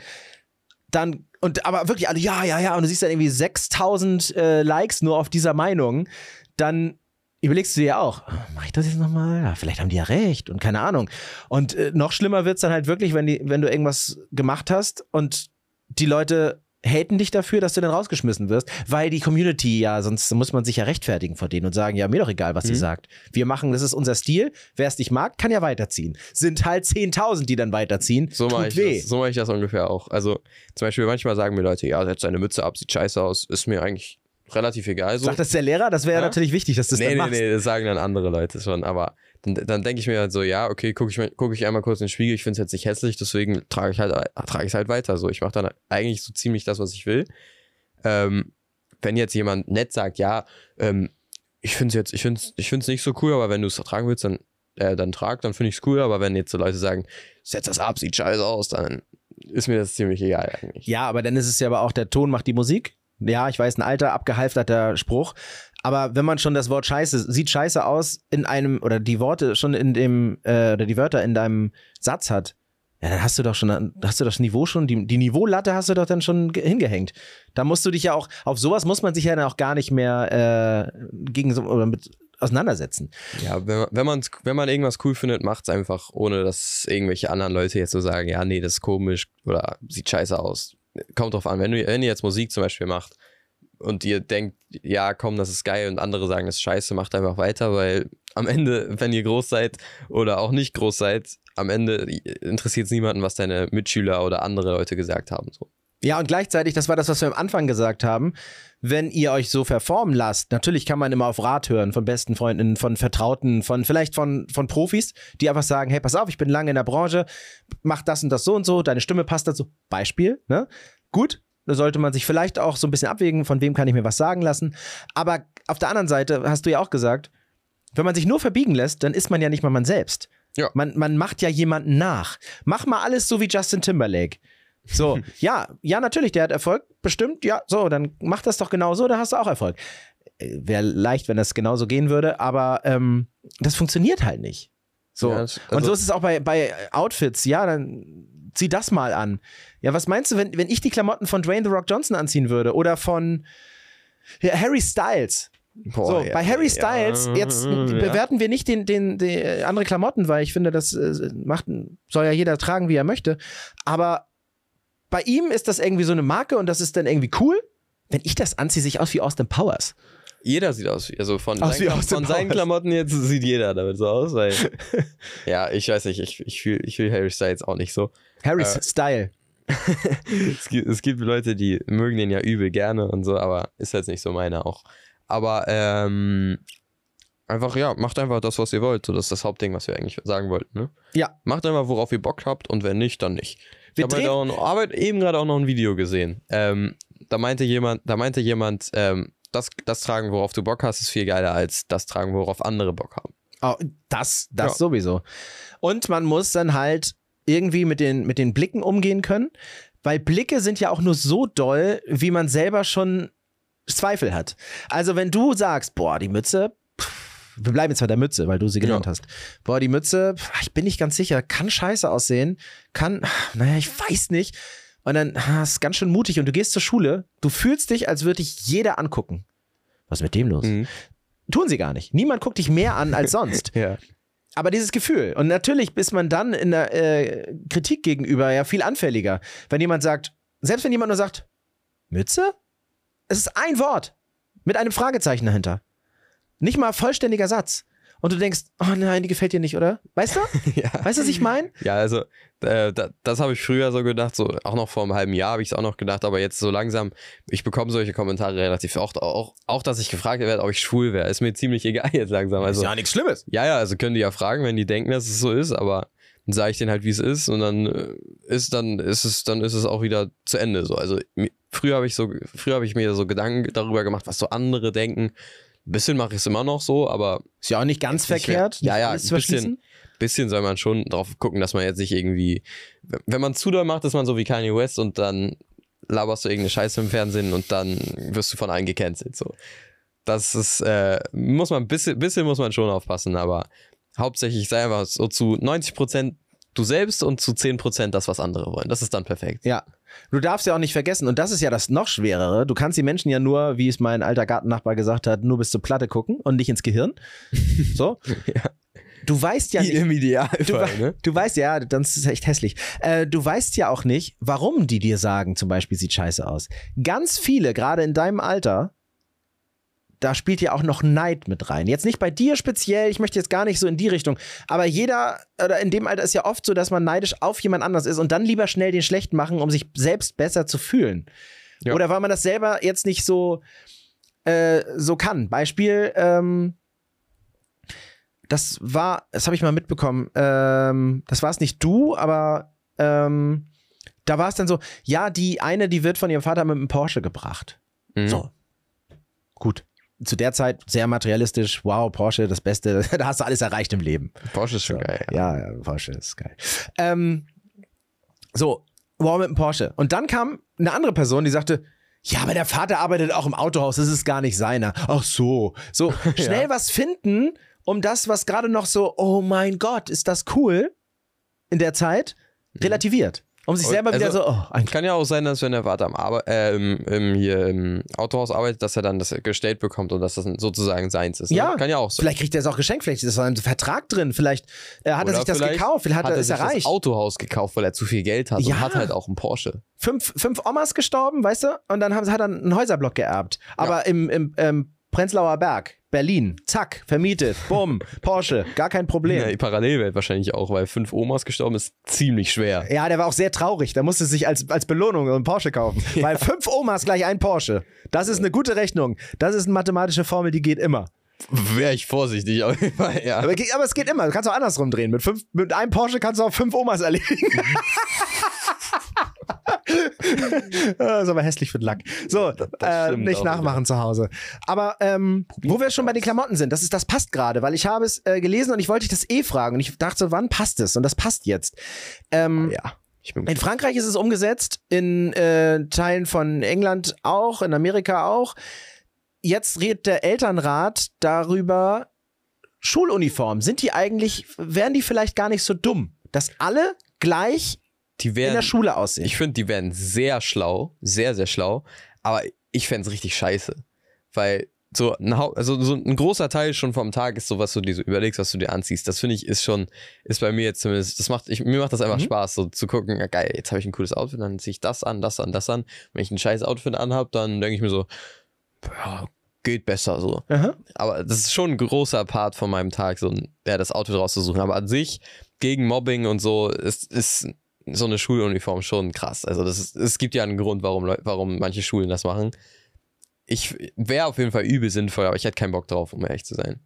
dann, und aber wirklich alle, ja, ja, ja, und du siehst dann irgendwie 6000 äh, Likes nur auf dieser Meinung, dann überlegst du dir auch, mach ich das jetzt nochmal? Ja, vielleicht haben die ja recht und keine Ahnung. Und äh, noch schlimmer wird's dann halt wirklich, wenn, die, wenn du irgendwas gemacht hast und die Leute haten dich dafür, dass du dann rausgeschmissen wirst, weil die Community ja, sonst muss man sich ja rechtfertigen vor denen und sagen, ja, mir doch egal, was sie Mhm. sagt. Wir machen, das ist unser Stil. Wer es nicht mag, kann ja weiterziehen. Sind halt 10.000, die dann weiterziehen. So mache ich, weh. das- so mach ich das ungefähr auch. Also zum Beispiel manchmal sagen mir Leute, ja, setz deine Mütze ab, sieht scheiße aus. Ist mir eigentlich relativ egal. So. Sagt das der Lehrer? Das wäre ja natürlich wichtig, dass das nee, dann nee, machst. nee, das sagen dann andere Leute schon. Aber dann, dann denke ich mir halt so, ja, okay, gucke ich, guck ich einmal kurz in den Spiegel, ich finde es jetzt nicht hässlich, deswegen trage ich halt, trage ich halt weiter. So, ich mache dann eigentlich so ziemlich das, was ich will. Ähm, wenn jetzt jemand nett sagt, ja, ähm, ich finde es jetzt, ich finde es ich find's nicht so cool, aber wenn du es tragen willst, dann, äh, dann trag, dann finde ich es cool. Aber wenn jetzt so Leute sagen, setz das ab, sieht scheiße aus, dann ist mir das ziemlich egal eigentlich. Ja, aber dann ist es ja aber auch, der Ton macht die Musik. Ja, ich weiß, ein alter, abgehalfterter Spruch. Aber wenn man schon das Wort Scheiße, sieht scheiße aus in einem, oder die Worte schon in dem, äh, oder die Wörter in deinem Satz hat, ja, dann hast du doch schon, hast du das Niveau schon, die, die Niveaulatte hast du doch dann schon ge- hingehängt. Da musst du dich ja auch, auf sowas muss man sich ja dann auch gar nicht mehr äh, gegen so, oder mit auseinandersetzen. Ja, wenn man, wenn, man's- wenn man irgendwas cool findet, macht's einfach, ohne dass irgendwelche anderen Leute jetzt so sagen, ja, nee, das ist komisch oder sieht scheiße aus. Kommt drauf an, wenn, du, wenn ihr jetzt Musik zum Beispiel macht und ihr denkt, ja, komm, das ist geil und andere sagen, das ist scheiße, macht einfach weiter, weil am Ende, wenn ihr groß seid oder auch nicht groß seid, am Ende interessiert es niemanden, was deine Mitschüler oder andere Leute gesagt haben. So. Ja, und gleichzeitig, das war das, was wir am Anfang gesagt haben, wenn ihr euch so verformen lasst, natürlich kann man immer auf Rat hören von besten Freunden, von Vertrauten, von vielleicht von, von Profis, die einfach sagen, hey, pass auf, ich bin lange in der Branche, mach das und das so und so, deine Stimme passt dazu. Beispiel, ne? Gut, sollte man sich vielleicht auch so ein bisschen abwägen, von wem kann ich mir was sagen lassen. Aber auf der anderen Seite hast du ja auch gesagt, wenn man sich nur verbiegen lässt, dann ist man ja nicht mal man selbst. Ja. Man, man macht ja jemanden nach. Mach mal alles so wie Justin Timberlake. So, ja, ja, natürlich, der hat Erfolg, bestimmt, ja, so, dann mach das doch genauso, da hast du auch Erfolg. Äh, Wäre leicht, wenn das genauso gehen würde, aber ähm, das funktioniert halt nicht. So. Ja, das- und also- so ist es auch bei, bei Outfits, ja, dann zieh das mal an. Ja, was meinst du, wenn, wenn ich die Klamotten von Dwayne The Rock Johnson anziehen würde oder von ja, Harry Styles? Boah, So, ja, bei Harry ja, Styles, jetzt ja. bewerten wir nicht den, den, den äh, andere Klamotten, weil ich finde, das äh, macht, soll ja jeder tragen, wie er möchte. Aber bei ihm ist das irgendwie so eine Marke und das ist dann irgendwie cool. Wenn ich das anziehe, sehe ich aus wie Austin Powers. Jeder sieht aus wie, also von, Aus seinen, Austin von seinen. Klamotten jetzt sieht jeder damit so aus, weil, ja, ich weiß nicht, ich, ich fühle ich fühl Harry Styles auch nicht so. Harry's Äh. Style. es, gibt, es gibt Leute, die mögen den ja übel gerne und so, aber ist jetzt nicht so meiner auch. Aber ähm, einfach, ja, macht einfach das, was ihr wollt. So, das ist das Hauptding, was wir eigentlich sagen wollten. Ne? Ja. Macht einfach, worauf ihr Bock habt und wenn nicht, dann nicht. Ich Wir habe drehen- halt hab eben gerade auch noch ein Video gesehen. Ähm, da meinte jemand, da meinte jemand, ähm, das, das tragen, worauf du Bock hast, ist viel geiler als das tragen, worauf andere Bock haben. Oh, das, das Ja. sowieso. Und man muss dann halt irgendwie mit den, mit den Blicken umgehen können, weil Blicke sind ja auch nur so doll, wie man selber schon Zweifel hat. Also wenn du sagst, boah, die Mütze, pff, wir bleiben jetzt bei der Mütze, weil du sie genannt Ja. hast. Boah, die Mütze, pff, ich bin nicht ganz sicher, kann scheiße aussehen, kann, naja, ich weiß nicht. Und dann ah, ist ganz schön mutig und du gehst zur Schule, du fühlst dich, als würde dich jeder angucken. Was ist mit dem los? Mhm. Tun sie gar nicht. Niemand guckt dich mehr an als sonst. Ja. Aber dieses Gefühl. Und natürlich ist man dann in der äh, Kritik gegenüber ja viel anfälliger. Wenn jemand sagt, selbst wenn jemand nur sagt, Mütze? Es ist ein Wort mit einem Fragezeichen dahinter. Nicht mal vollständiger Satz. Und du denkst, oh nein, die gefällt dir nicht, oder? Weißt du? ja. Weißt du, was ich meine? Ja, also äh, da, das habe ich früher so gedacht, so auch noch vor einem halben Jahr habe ich es auch noch gedacht, aber jetzt so langsam, ich bekomme solche Kommentare relativ oft, auch, auch dass ich gefragt werde, ob ich schwul wäre, ist mir ziemlich egal jetzt langsam. Also nichts Schlimmes. ja, ja, also können die ja fragen, wenn die denken, dass es so ist, aber dann sage ich denen halt, wie es ist und dann äh, ist dann ist es dann ist es auch wieder zu Ende so. Also früher habe ich so früher habe ich mir so Gedanken darüber gemacht, was so andere denken. Bisschen mache ich es immer noch so, aber Ist ja auch nicht ganz verkehrt. Ja, nicht ja, ein verschließen. bisschen soll man schon drauf gucken, dass man jetzt nicht irgendwie, wenn man zu doll macht, ist man so wie Kanye West und dann laberst du irgendeine Scheiße im Fernsehen und dann wirst du von allen gecancelt. So. Das ist, äh, muss man, ein bisschen, bisschen muss man schon aufpassen, aber hauptsächlich sei einfach so zu 90% du selbst und zu 10% das, was andere wollen. Das ist dann perfekt. Ja. Du darfst ja auch nicht vergessen, und das ist ja das noch Schwerere, du kannst die Menschen ja nur, wie es mein alter Gartennachbar gesagt hat, nur bis zur Platte gucken und nicht ins Gehirn. So. Ja. Du weißt ja nicht. Im Du, Idealfall, wei- ne? du weißt ja, das ist echt hässlich. Äh, du weißt ja auch nicht, warum die dir sagen, zum Beispiel sieht scheiße aus. Ganz viele, gerade in deinem Alter, da spielt ja auch noch Neid mit rein. Jetzt nicht bei dir speziell, ich möchte jetzt gar nicht so in die Richtung, aber jeder, oder in dem Alter ist ja oft so, dass man neidisch auf jemand anders ist und dann lieber schnell den schlecht machen, um sich selbst besser zu fühlen. Ja. Oder weil man das selber jetzt nicht so, äh, so kann. Beispiel, ähm, das war, das habe ich mal mitbekommen, ähm, das war es nicht du, aber ähm, da war es dann so, ja, die eine, die wird von ihrem Vater mit einem Porsche gebracht. Mhm. So. Gut. Zu der Zeit sehr materialistisch, wow, Porsche, das Beste, da hast du alles erreicht im Leben. Porsche ist schon geil. Ja, ja, Porsche ist geil. Ähm, so, wow, mit dem Porsche. Und dann kam eine andere Person, die sagte, ja, aber der Vater arbeitet auch im Autohaus, das ist gar nicht seiner. Ach so. So, schnell was finden, um das, was gerade noch so, oh mein Gott, ist das cool in der Zeit, relativiert. Um sich selber wieder also- so, oh, eigentlich. Kann ja auch sein, dass wenn der Vater am Arbe äh, im, im, hier im Autohaus arbeitet, dass er dann das gestellt bekommt und dass das sozusagen seins ist. Ne? Ja, kann ja auch sein. Vielleicht kriegt er es auch geschenkt, vielleicht ist da ein Vertrag drin, vielleicht äh, hat er Oder sich das gekauft, vielleicht hat, hat er er ist sich er das reich. Autohaus gekauft, weil er zu viel Geld hat Ja. und hat halt auch einen Porsche. fünf, fünf Omas gestorben, weißt du? Und dann haben, hat er einen Häuserblock geerbt. Aber im, im ähm, Prenzlauer Berg, Berlin, zack, vermietet, bumm, Porsche, gar kein Problem. Ja, die Parallelwelt wahrscheinlich auch, weil fünf Omas gestorben ist ziemlich schwer. Ja, der war auch sehr traurig. Der musste sich als, als Belohnung einen Porsche kaufen. Weil fünf Omas gleich ein Porsche. Das ist eine gute Rechnung. Das ist eine mathematische Formel, die geht immer. Wäre ich vorsichtig auf jeden Fall, ja. Aber, aber es geht immer. Du kannst auch andersrum drehen. Mit, fünf, mit einem Porsche kannst du auch fünf Omas erledigen. das ist aber hässlich für den Lack. So, äh, nicht nachmachen zu Hause. Aber ähm, wo wir schon bei den Klamotten sind, das, ist, das passt gerade, weil ich habe es äh, gelesen und ich wollte dich das eh fragen. Und ich dachte, wann passt es? Und das passt jetzt. Ähm, ja. Ich bin In Frankreich ist es umgesetzt, in äh, Teilen von England auch, in Amerika auch. Jetzt redet der Elternrat darüber, Schuluniformen, sind die eigentlich, wären die vielleicht gar nicht so dumm, dass alle gleich die in werden, der Schule aussehen? ich finde, die werden sehr schlau, sehr, sehr schlau, aber ich fände es richtig scheiße. Weil so ein, also so ein großer Teil schon vom Tag ist so, was du dir so überlegst, was du dir anziehst. Das finde ich ist schon, ist bei mir jetzt zumindest, das macht, ich, mir macht das einfach Mhm. Spaß, so zu gucken, ja geil, jetzt habe ich ein cooles Outfit, dann ziehe ich das an, das an, das an. Wenn ich ein scheiß Outfit anhab, dann denke ich mir so, ja, geht besser so. Aha. Aber das ist schon ein großer Part von meinem Tag, so ja, das Outfit rauszusuchen. Aber an sich, gegen Mobbing und so, ist, ist so eine Schuluniform schon krass. Also das ist, es gibt ja einen Grund, warum, warum manche Schulen das machen. Ich wäre auf jeden Fall übel sinnvoll, aber ich hätte keinen Bock drauf, um ehrlich zu sein.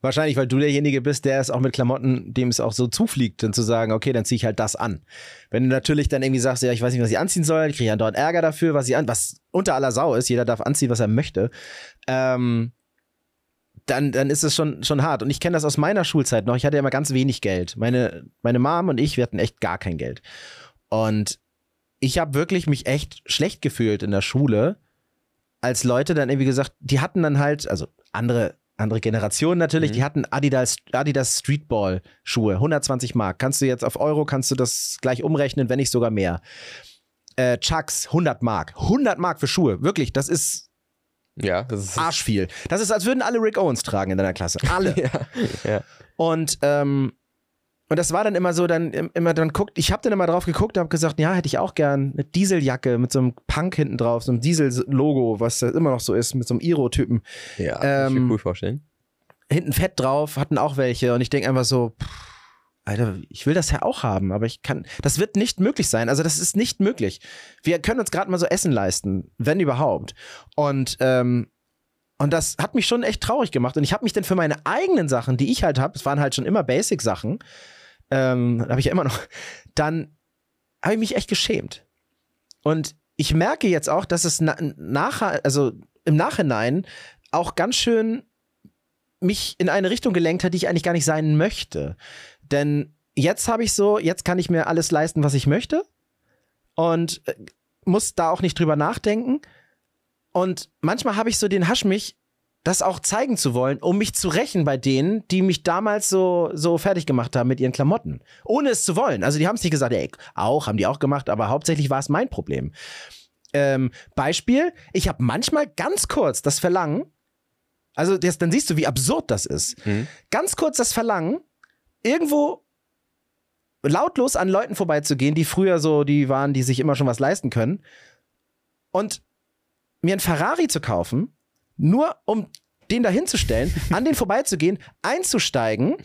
Wahrscheinlich, weil du derjenige bist, der es auch mit Klamotten, dem es auch so zufliegt, dann zu sagen, okay, dann ziehe ich halt das an. Wenn du natürlich dann irgendwie sagst, ja, ich weiß nicht, was ich anziehen soll, ich kriege ja dort Ärger dafür, was ich an, was unter aller Sau ist, jeder darf anziehen, was er möchte, ähm, dann, dann ist es schon, schon hart. Und ich kenne das aus meiner Schulzeit noch. Ich hatte ja immer ganz wenig Geld. Meine, meine Mom und ich, wir hatten echt gar kein Geld. Und ich habe wirklich mich echt schlecht gefühlt in der Schule, als Leute dann irgendwie gesagt, die hatten dann halt, also andere, andere Generationen natürlich, Mhm. die hatten Adidas, Adidas Streetball Schuhe, 120 Mark. Kannst du jetzt auf Euro, kannst du das gleich umrechnen, wenn nicht sogar mehr. Äh, Chucks, 100 Mark. 100 Mark für Schuhe. Wirklich, das ist Ja, das ist. arschviel. Das ist, als würden alle Rick Owens tragen in deiner Klasse. Alle. ja, ja. Und, ähm, und das war dann immer so, dann im- immer dann guckt, ich habe dann immer drauf geguckt und habe gesagt, ja, hätte ich auch gern eine Dieseljacke mit so einem Punk hinten drauf, so einem Diesel-Logo, was da immer noch so ist, mit so einem Iro-Typen. ja kann ich Ähm, mir cool vorstellen. Hinten fett drauf, hatten auch welche und ich denke einfach so, pff, Alter, ich will das ja auch haben, aber ich kann, das wird nicht möglich sein. Also das ist nicht möglich. Wir können uns gerade mal so Essen leisten, wenn überhaupt. Und ähm, und das hat mich schon echt traurig gemacht. Und ich habe mich dann für meine eigenen Sachen, die ich halt habe, es waren halt schon immer Basic-Sachen, ähm, habe ich ja immer noch, dann habe ich mich echt geschämt. Und ich merke jetzt auch, dass es na nachher, also im Nachhinein auch ganz schön mich in eine Richtung gelenkt hat, die ich eigentlich gar nicht sein möchte. Denn jetzt habe ich so, jetzt kann ich mir alles leisten, was ich möchte und äh, muss da auch nicht drüber nachdenken. Und manchmal habe ich so den Hasch mich, das auch zeigen zu wollen, um mich zu rächen bei denen, die mich damals so, so fertig gemacht haben mit ihren Klamotten. Ohne es zu wollen. Also die haben es nicht gesagt, ey, auch, haben die auch gemacht, aber hauptsächlich war es mein Problem. Ähm, Beispiel, ich habe manchmal ganz kurz das Verlangen, also das, dann siehst du, wie absurd das ist. Mhm. Ganz kurz das Verlangen, irgendwo lautlos an Leuten vorbeizugehen, die früher so, die waren, die sich immer schon was leisten können, und mir einen Ferrari zu kaufen, nur um den da hinzustellen, an den vorbeizugehen, einzusteigen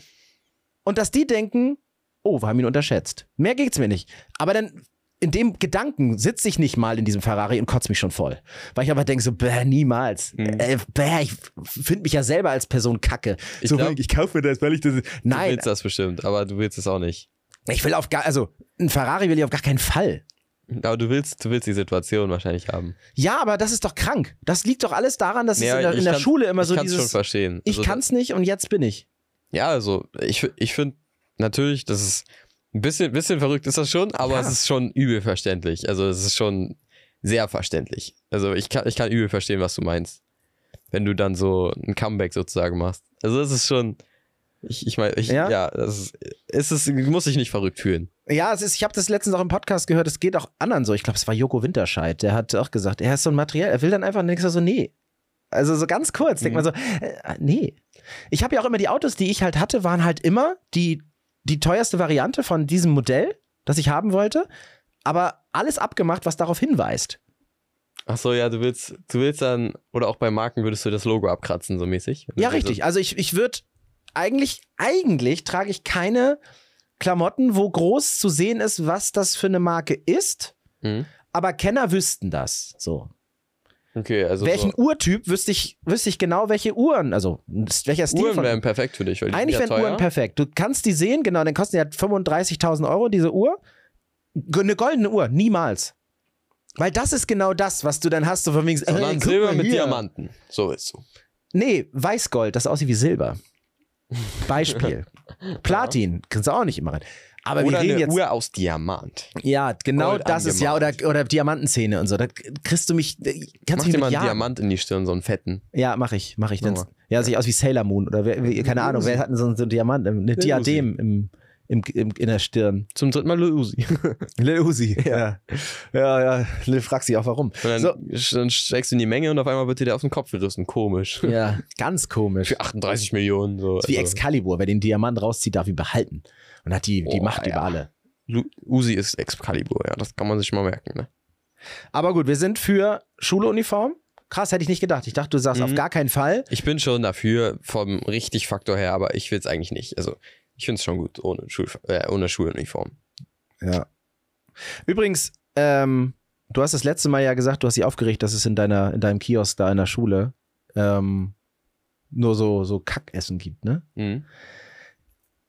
und dass die denken, oh, wir haben ihn unterschätzt. Mehr geht's mir nicht. Aber dann in dem Gedanken sitze ich nicht mal in diesem Ferrari und kotze mich schon voll. Weil ich aber denke so, bäh, niemals. Mhm. Äh, bäh, ich finde mich ja selber als Person kacke. Ich so, glaub- ich kaufe das, weil ich das. Du Nein, willst das bestimmt, aber du willst es auch nicht. ich will auf gar, also ein Ferrari will ich auf gar keinen Fall. Aber du willst, du willst die Situation wahrscheinlich haben. Ja, aber das ist doch krank. Das liegt doch alles daran, dass Ja, es in der, ich in der kann- Schule immer ich so kann's schon dieses. verstehen. Ich Also, kann's nicht und jetzt bin ich. Ja, also ich, ich finde natürlich, das ist ein bisschen, bisschen verrückt ist das schon, aber Ja. es ist schon übel verständlich. Also es ist schon sehr verständlich. Also ich kann, ich kann übel verstehen, was du meinst. Wenn du dann so ein Comeback sozusagen machst. Also es ist schon, ich, ich meine, ich, Ja? ja, das ist, es ist, muss sich nicht verrückt fühlen. Ja, es ist, ich habe das letztens auch im Podcast gehört, es geht auch anderen so. Ich glaube, es war Joko Winterscheid, der hat auch gesagt, er ist so ein Material, er will dann einfach, du so, nee. Also so ganz kurz, denkt Mhm. man so, äh, nee. Ich habe ja auch immer die Autos, die ich halt hatte, waren halt immer die, die teuerste Variante von diesem Modell, das ich haben wollte, aber alles abgemacht, was darauf hinweist. Ach so, ja, du willst, du willst dann, oder auch bei Marken würdest du das Logo abkratzen, so mäßig? Ja, richtig. Also ich, ich würde eigentlich, eigentlich trage ich keine Klamotten, wo groß zu sehen ist, was das für eine Marke ist, Mhm. aber Kenner wüssten das. So. Okay, also welchen so, Urtyp wüsste ich, wüsste ich genau, welche Uhren, also welcher Stil Uhren wären perfekt für dich, weil die Eigentlich ja wären teuer. Uhren perfekt. Du kannst die sehen, genau, dann kosten die halt 35.000 Euro, diese Uhr. Eine goldene Uhr, niemals. Weil das ist genau das, was du dann hast, so von wegen, Sondern ey, guck Silber mit hier. Diamanten. So ist so. Nee, Weißgold, das aussieht wie Silber. Beispiel. Platin, kannst du auch nicht immer rein. Aber wir Oder reden eine jetzt. Uhr aus Diamant. Ja, genau Gold das ist ja. Oder, oder Diamantenzähne und so. Da kriegst du mich. Kannst Mach du mich dir mal einen ja. Diamant in die Stirn, so einen fetten. Ja, mach ich, mach ich. Dann, ja, sieht aus wie Sailor Moon oder wer, keine Ahnung, wer hat denn so einen, Diamant, eine Diadem im, im, im, in der Stirn? Zum dritten Mal Lil Uzi. Lil Uzi. Ja, ja, ja. Lil fragt sich auch warum. Und dann, So. dann steigst du in die Menge und auf einmal wird dir der auf den Kopf gerissen. Komisch. Ja, ganz komisch. Für 38 Millionen. So. Wie Also, Excalibur, wer den Diamant rauszieht, darf ihn behalten. Und hat die, die Oh, Macht ja. über alle. Lu- Uzi ist Excalibur, ja. Das kann man sich mal merken. Ne? Aber gut, wir sind für Schuluniform. Krass, hätte ich nicht gedacht. Ich dachte, du sagst Mhm. auf gar keinen Fall. Ich bin schon dafür vom richtig Faktor her, aber ich will es eigentlich nicht. Also ich finde es schon gut ohne, Schul äh, ohne Schuluniform. Ja. Übrigens, ähm, du hast das letzte Mal ja gesagt, du hast dich aufgeregt, dass es in deiner, in deinem Kiosk da in der Schule ähm, nur so, so Kackessen gibt, ne? Mhm.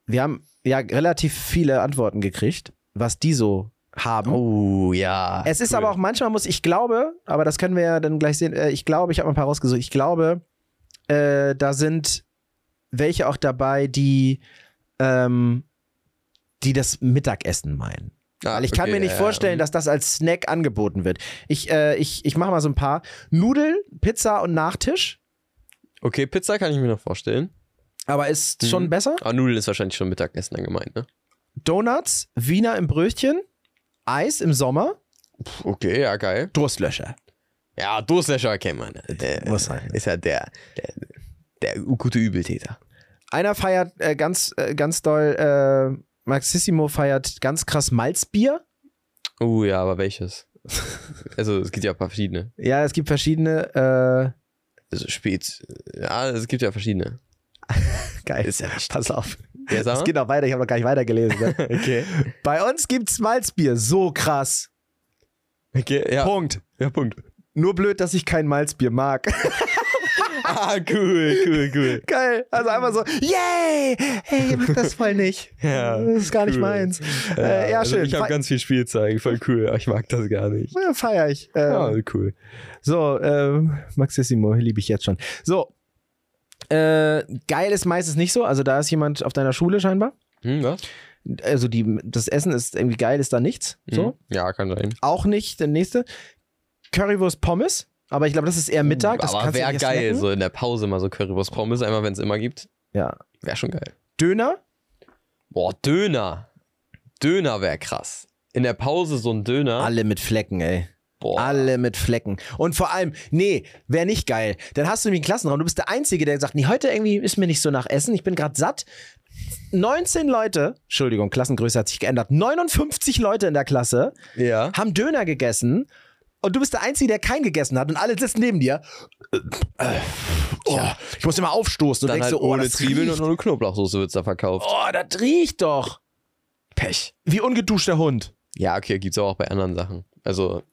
Wir haben ja relativ viele Antworten gekriegt, was die so haben. Oh ja. es ist cool. aber auch manchmal muss, ich glaube, aber das können wir ja dann gleich sehen, äh, ich glaube, ich habe mal ein paar rausgesucht, ich glaube, äh, da sind welche auch dabei, die, ähm, die das Mittagessen meinen. Ah, Weil ich kann okay, mir nicht ja, vorstellen, ja. dass das als Snack angeboten wird. Ich, äh, ich, ich mache mal so ein paar. Nudeln, Pizza und Nachtisch. Okay, Pizza kann ich mir noch vorstellen. Aber ist Mhm. schon besser. Aber Nudeln ist wahrscheinlich schon Mittagessen dann gemeint, ne? Donuts, Wiener im Brötchen, Eis im Sommer, okay, ja, geil. Durstlöscher. Ja, Durstlöscher kennt man. Der, Muss sein. Ist ja der, der, der gute Übeltäter. Einer feiert äh, ganz, äh, ganz doll, äh, Maxissimo feiert ganz krass Malzbier. Oh ja, aber welches? also es gibt ja ein paar verschiedene. Ja, es gibt verschiedene, Also spät. Ja, es gibt ja verschiedene. äh, geil. Ist ja. Pass auf. Ja, Es geht noch weiter, ich habe noch gar nicht weitergelesen. Ne? Okay. Bei uns gibt's Malzbier, so krass. Okay, ja. Punkt. Ja, Punkt. Nur blöd, dass ich kein Malzbier mag. Ah, cool, cool, cool. Geil. Also einfach so, yay! Hey, ihr mögt das voll nicht. Ja, Das ist gar nicht cool. meins. äh, ja, also schön. Ich habe ganz viel Spielzeug, voll cool. Ich mag das gar nicht. ja, feier ich. Äh, Ja, cool. So, ähm, Maxissimo, liebe ich jetzt schon. So. Äh, geil ist meistens nicht so. Also da ist jemand auf deiner Schule scheinbar. Hm, was? Also die, das Essen ist irgendwie geil, ist da nichts. So. Hm. Ja, kann sein. Auch nicht der nächste. Currywurst Pommes. Aber ich glaube, das ist eher Mittag. Das aber wäre geil, snacken. so in der Pause mal so Currywurst Pommes, einmal wenn es immer gibt. Ja. Wäre schon geil. Döner. Boah, Döner. Döner wäre krass. In der Pause so ein Döner. Alle mit Flecken, ey. Boah. Alle mit Flecken. Und vor allem, nee, wäre nicht geil. Dann hast du nämlich einen Klassenraum. Du bist der Einzige, der sagt, nee, heute irgendwie ist mir nicht so nach Essen. Ich bin gerade satt. 19 Leute, Entschuldigung, Klassengröße hat sich geändert. 59 Leute in der Klasse Ja. haben Döner gegessen. Und du bist der Einzige, der keinen gegessen hat. Und alle sitzen neben dir. Äh, oh, ich muss immer aufstoßen. Und Dann denkst halt so, oh, ohne Zwiebeln riecht. und ohne Knoblauchsoße wird's da verkauft. Oh, das riecht doch. Pech. Wie ungeduschter Hund. Ja, okay, gibt's aber auch bei anderen Sachen. Also,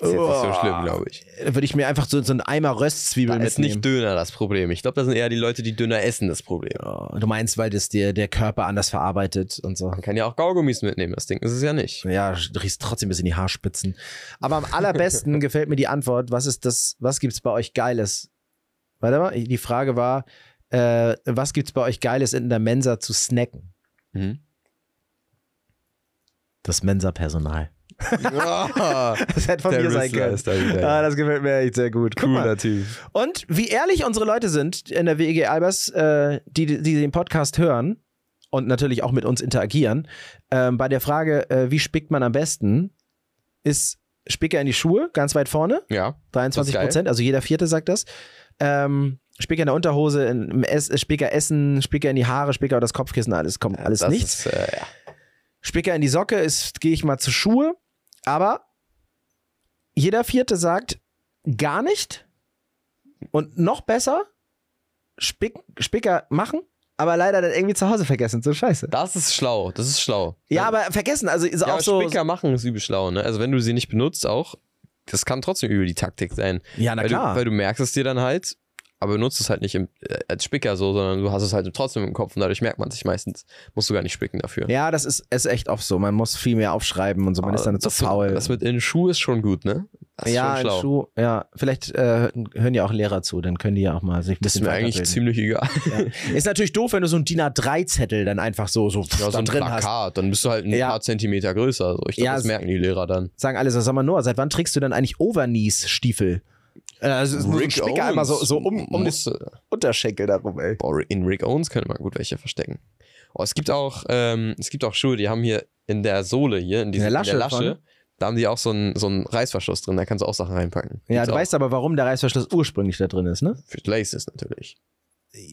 ist jetzt nicht so schlimm, glaube ich. Da würde ich mir einfach so, so einen Eimer Röstzwiebeln Da ist mitnehmen. nicht Döner das Problem. Ich glaube, das sind eher die Leute, die Döner essen, das Problem. Oh, du meinst, weil das dir der Körper anders verarbeitet und so. Man kann ja auch Kaugummis mitnehmen, das Ding ist es ja nicht. Ja, du riechst trotzdem bis in die Haarspitzen. Aber am allerbesten gefällt mir die Antwort, was ist das, was gibt's bei euch Geiles? Warte mal, die Frage war, äh, was gibt's bei euch Geiles in der Mensa zu snacken? Mhm. Das Mensa-Personal. Ah, Das hätte von der mir sein können. Ah, das gefällt mir echt sehr gut. Cooler Typ. Und wie ehrlich unsere Leute sind in der WEG Albers, äh, die, die den Podcast hören und natürlich auch mit uns interagieren, ähm, bei der Frage, äh, wie spickt man am besten, ist Spicker in die Schuhe, ganz weit vorne, Ja. 23 Das ist Prozent, also jeder Vierte sagt das. Ähm, Spicker in der Unterhose, in, Ess, Spicker essen, Spicker in die Haare, Spicker das Kopfkissen, alles kommt alles das nichts. Ist, äh, ja. Spicker in die Socke ist, gehe ich mal zu Schuhe, aber jeder Vierte sagt gar nicht und noch besser Spick, Spicker machen, aber leider dann irgendwie zu Hause vergessen. So scheiße. Das ist schlau, das ist schlau. Ja, aber vergessen, also ist ja, auch so. Spicker machen ist übel schlau, ne? Also wenn du sie nicht benutzt auch, das kann trotzdem übel die Taktik sein. Ja, na weil, klar. Du, weil du merkst es dir dann halt, aber benutzt es halt nicht im, äh, als Spicker so, sondern du hast es halt trotzdem im Kopf und dadurch merkt man sich meistens. Musst du gar nicht spicken dafür. ja, das ist, ist echt oft so. Man muss viel mehr aufschreiben und so. Man ist dann zu das faul. Das mit in den Schuh ist schon gut, ne? Das ja, schlau. Schuh. Ja, vielleicht äh, hören ja auch Lehrer zu, dann können die ja auch mal sich Das ist mir eigentlich ziemlich egal. Ja. Ist natürlich doof, wenn du so ein DIN A3-Zettel dann einfach so, so, Ja, so ein drin hast. Plakat, dann bist du halt ein Ja. paar Zentimeter größer. So. Ich glaube, Ja, das merken die Lehrer dann. Sagen alle so, sag mal Noah, seit wann trägst du dann eigentlich Overknees-Stiefel? Äh, Also es ist nur so ein Spicker einmal so, so um, um den muss, Unterschenkel darum, ey. Boah, in Rick Owens könnte man gut welche verstecken. Oh, es gibt auch, ähm, es gibt auch Schuhe, die haben hier in der Sohle hier, in, dieser, Lasche in der Lasche, da haben die auch so einen, so einen Reißverschluss drin, da kannst du auch Sachen reinpacken. Ja, Gibt's du auch. weißt aber, warum der Reißverschluss ursprünglich da drin ist, ne? Für Laces natürlich.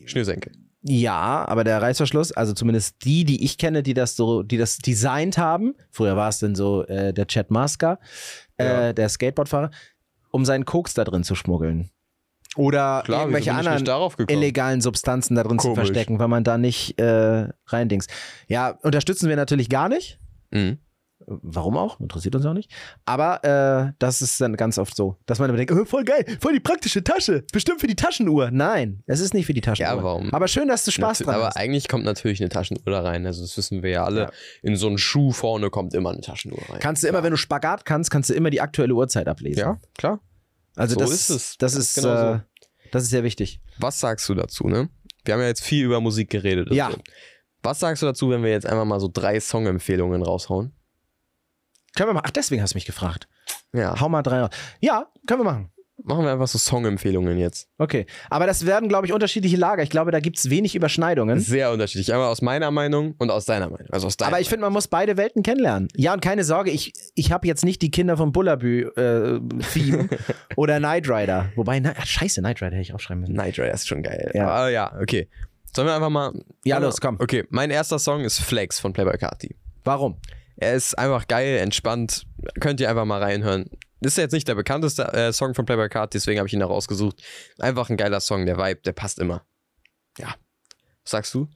Schnürsenkel. Ja, aber der Reißverschluss, also zumindest die, die ich kenne, die das so, die das designt haben, früher war es dann so äh, der Chad Masker, äh, Ja. der Skateboardfahrer, um seinen Koks da drin zu schmuggeln. Oder Klar, irgendwelche anderen illegalen Substanzen da drin zu Komisch. verstecken, weil man da nicht äh, reindings. Ja, unterstützen wir natürlich gar nicht. Mhm. Warum auch? Interessiert uns auch nicht. Aber äh, das ist dann ganz oft so, dass man immer denkt, oh, voll geil, voll die praktische Tasche. Bestimmt für die Taschenuhr. Nein, es ist nicht für die Taschenuhr. Ja, warum? Aber schön, dass du Spaß Natu- dran aber hast. eigentlich kommt natürlich eine Taschenuhr da rein. Also das wissen wir ja alle. Ja. In so einen Schuh vorne kommt immer eine Taschenuhr rein. Kannst du immer, wenn du Spagat kannst, kannst du immer die aktuelle Uhrzeit ablesen. ja, klar. Also So das ist es. Das Das ist, genau so. äh, das ist sehr wichtig. Was sagst du dazu, ne? Wir haben ja jetzt viel über Musik geredet. Ja. so. Was sagst du dazu, wenn wir jetzt einfach mal so drei Songempfehlungen raushauen? Können wir mal. Ach, deswegen hast du mich gefragt. Ja. Hau mal drei raus. Ja, können wir machen. Machen wir einfach so Songempfehlungen jetzt. Okay. Aber das werden, glaube ich, unterschiedliche Lager. Ich glaube, da gibt es wenig Überschneidungen. Sehr unterschiedlich. Einmal aus meiner Meinung und aus deiner Meinung. Also aus deiner Aber ich finde, man muss beide Welten kennenlernen. Ja, und keine Sorge, ich, ich habe jetzt nicht die Kinder von Bullabü-Theme oder Knight Rider. Wobei, na, ah, scheiße, Knight Rider hätte ich aufschreiben müssen. Night Rider ist schon geil. Ja. Aber ja, okay. Sollen wir einfach mal. Ja, los, komm. Okay, mein erster Song ist Flex von Playboy Carti. Warum? Er ist einfach geil, entspannt. Könnt ihr einfach mal reinhören. Ist jetzt nicht der bekannteste äh, Song von Playboy Carti, deswegen habe ich ihn da rausgesucht. Einfach ein geiler Song, der Vibe, der passt immer. Ja. Was sagst du?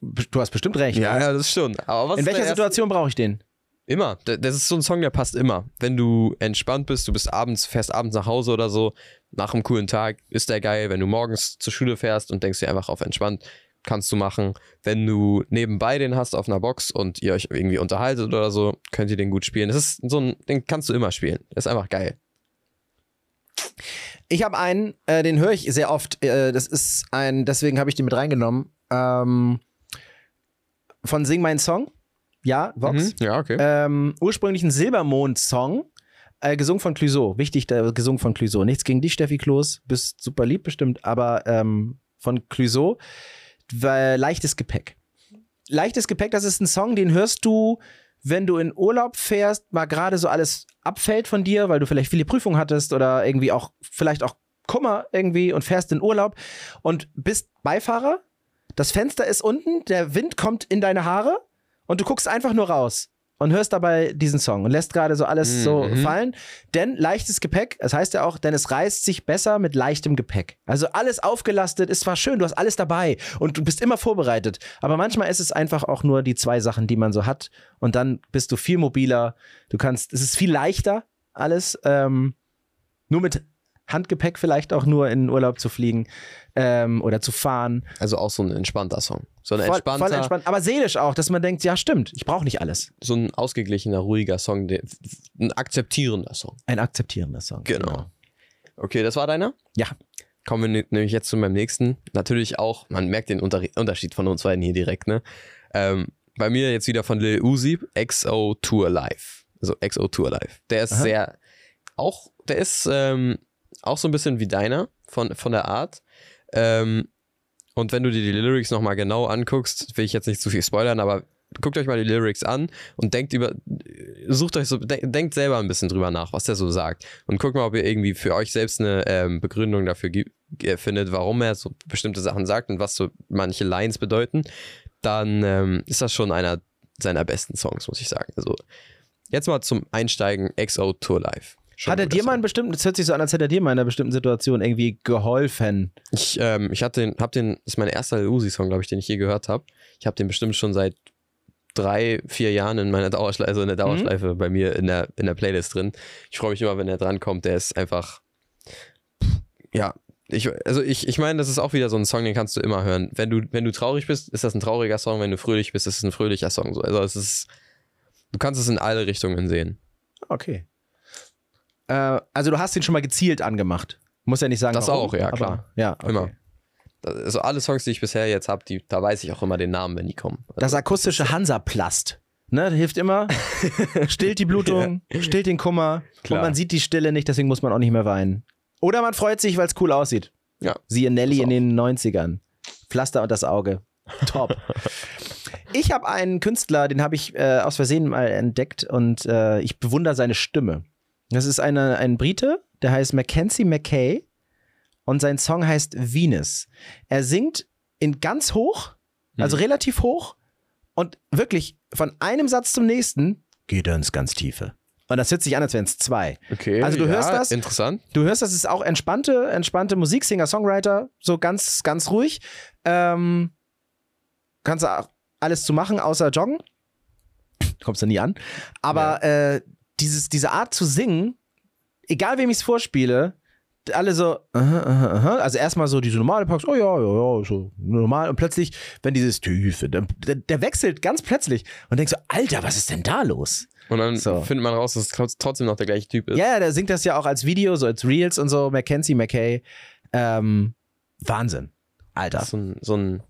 Du hast bestimmt recht. Ja, ja, das schon. Aber was In welcher Situation brauche ich den? Immer. Das ist so ein Song, der passt immer. Wenn du entspannt bist, du bist abends, fährst abends nach Hause oder so, nach einem coolen Tag, ist der geil. Wenn du morgens zur Schule fährst und denkst dir einfach auf entspannt, kannst du machen. Wenn du nebenbei den hast auf einer Box und ihr euch irgendwie unterhaltet oder so, könnt ihr den gut spielen. Das ist so ein, den kannst du immer spielen. Das ist einfach geil. Ich habe einen, äh, den höre ich sehr oft. Äh, das ist ein, deswegen habe ich den mit reingenommen. Ähm, von Sing Mein Song. Ja, Vox. Mhm. Ja, okay. Ähm, ursprünglich ein Silbermond-Song. Äh, gesungen von Clouseau. Wichtig, der, gesungen von Clouseau. Nichts gegen dich, Steffi Kloß. Bist super lieb bestimmt, aber ähm, von Clouseau. Leichtes Gepäck. Leichtes Gepäck, das ist ein Song, den hörst du, wenn du in Urlaub fährst, mal gerade so alles abfällt von dir, weil du vielleicht viele Prüfungen hattest oder irgendwie auch, vielleicht auch Kummer irgendwie und fährst in Urlaub und bist Beifahrer. Das Fenster ist unten, der Wind kommt in deine Haare und du guckst einfach nur raus und hörst dabei diesen Song und lässt gerade so alles so Mhm. fallen. Denn leichtes Gepäck, das heißt ja auch, denn es reißt sich besser mit leichtem Gepäck. Also alles aufgelastet ist zwar schön, du hast alles dabei und du bist immer vorbereitet, aber manchmal ist es einfach auch nur die zwei Sachen, die man so hat und dann bist du viel mobiler, du kannst, es ist viel leichter alles, ähm, nur mit Handgepäck vielleicht auch nur in den Urlaub zu fliegen ähm, oder zu fahren. Also auch so ein entspannter Song. So ein Voll, entspannter, voll entspannt, aber seelisch auch, dass man denkt, ja stimmt, ich brauche nicht alles. so ein ausgeglichener, ruhiger Song, ein akzeptierender Song. Ein akzeptierender Song. Genau. Okay, das war deiner? Ja. Kommen wir nämlich jetzt zu meinem nächsten. Natürlich auch, man merkt den Unter Unterschied von uns beiden hier direkt, ne? Ähm, bei mir jetzt wieder von Lil Uzi, XO Tour Live. Also XO Tour Live. Der ist Aha. sehr, auch, der ist ähm, auch so ein bisschen wie deiner von, von der Art. Ähm, und wenn du dir die Lyrics nochmal genau anguckst, will ich jetzt nicht zu viel spoilern, aber guckt euch mal die Lyrics an und denkt über, sucht euch so, de denkt selber ein bisschen drüber nach, was der so sagt. Und guckt mal, ob ihr irgendwie für euch selbst eine ähm, Begründung dafür findet, warum er so bestimmte Sachen sagt und was so manche Lines bedeuten. Dann ähm, ist das schon einer seiner besten Songs, muss ich sagen. Also jetzt mal zum Einsteigen XO Tour Live. Hat er dir mal einen bestimmten, es hört sich so an, als hätte er dir mal in einer bestimmten Situation irgendwie geholfen. Ich, ähm, ich hatte den, hab den, das ist mein erster Uzi-Song, glaube ich, den ich je gehört habe. Ich habe den bestimmt schon seit drei, vier Jahren in meiner Dauerschleife, also in der Dauerschleife bei mir in der, in der Playlist drin. Ich freue mich immer, wenn er drankommt. Der ist einfach, ja, ich, also ich, ich meine, das ist auch wieder so ein Song, den kannst du immer hören. Wenn du, wenn du traurig bist, ist das ein trauriger Song. Wenn du fröhlich bist, ist es ein fröhlicher Song. So. Also es ist, du kannst es in alle Richtungen sehen. Okay. Äh, also du hast ihn schon mal gezielt angemacht. Muss ja nicht sagen, Das warum, auch, ja, aber- klar. Ja, okay. Immer. Also alle Songs, die ich bisher jetzt habe, da weiß ich auch immer den Namen, wenn die kommen. Also, Das akustische Hansaplast. Ne, hilft immer. stillt die Blutung, stillt den Kummer. Klar. Und man sieht die Stille nicht, deswegen muss man auch nicht mehr weinen. Oder man freut sich, weil es cool aussieht. Ja. Siehe Nelly in den 90ern. Pflaster und das Auge. Top. ich habe einen Künstler, den habe ich äh, aus Versehen mal entdeckt und äh, ich bewundere seine Stimme. Das ist eine, ein Brite, der heißt Mackenzie McKay und sein Song heißt Venus. Er singt in ganz hoch, also relativ hoch und wirklich von einem Satz zum nächsten geht er ins ganz Tiefe. Und das hört sich an, als wären es zwei. Okay. Also du hörst das? Interessant. Du hörst, das ist auch entspannte, entspannte Musik, Singer, Songwriter, so ganz, ganz ruhig. Ähm, kannst du alles zu machen, außer joggen. Kommst du nie an. Aber äh, dieses, diese Art zu singen, egal wem ich es vorspiele, alle so, aha, aha, aha. also erstmal so diese normale Parks, oh ja, ja, ja, so normal. Und plötzlich, wenn dieses Tiefe, der, der, wechselt ganz plötzlich und denkst so, Alter, was ist denn da los? Und dann So. findet man raus, dass es trotz- trotzdem noch der gleiche Typ ist. Ja, ja, der singt das ja auch als Video, so als Reels und so, Mackenzie McKay. Ähm, Wahnsinn. Alter. So ein, so ein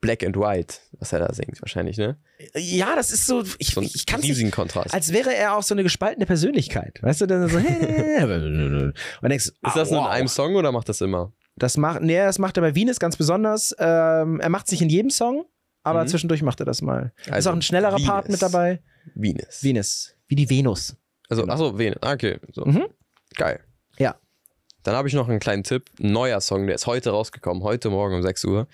Black and White, was er da singt, wahrscheinlich, ne? Ja, das ist so, ich, So ich kann nicht, riesigen Kontrast. als wäre er auch so eine gespaltene Persönlichkeit. Weißt du, dann so, und denkst, ist das nur in einem Song oder macht das immer? Das macht, nee, das macht er bei Venus ganz besonders. Ähm, er macht es nicht in jedem Song, aber Mhm. zwischendurch macht er das mal. ist Also auch ein schnellerer Part Venus. mit dabei. Venus. Venus. Wie die Venus. Also, achso, Venus. Ah, Okay, so. Mhm. Geil. Ja. Dann habe ich noch einen kleinen Tipp. Ein neuer Song, der ist heute rausgekommen, heute Morgen um 6 Uhr.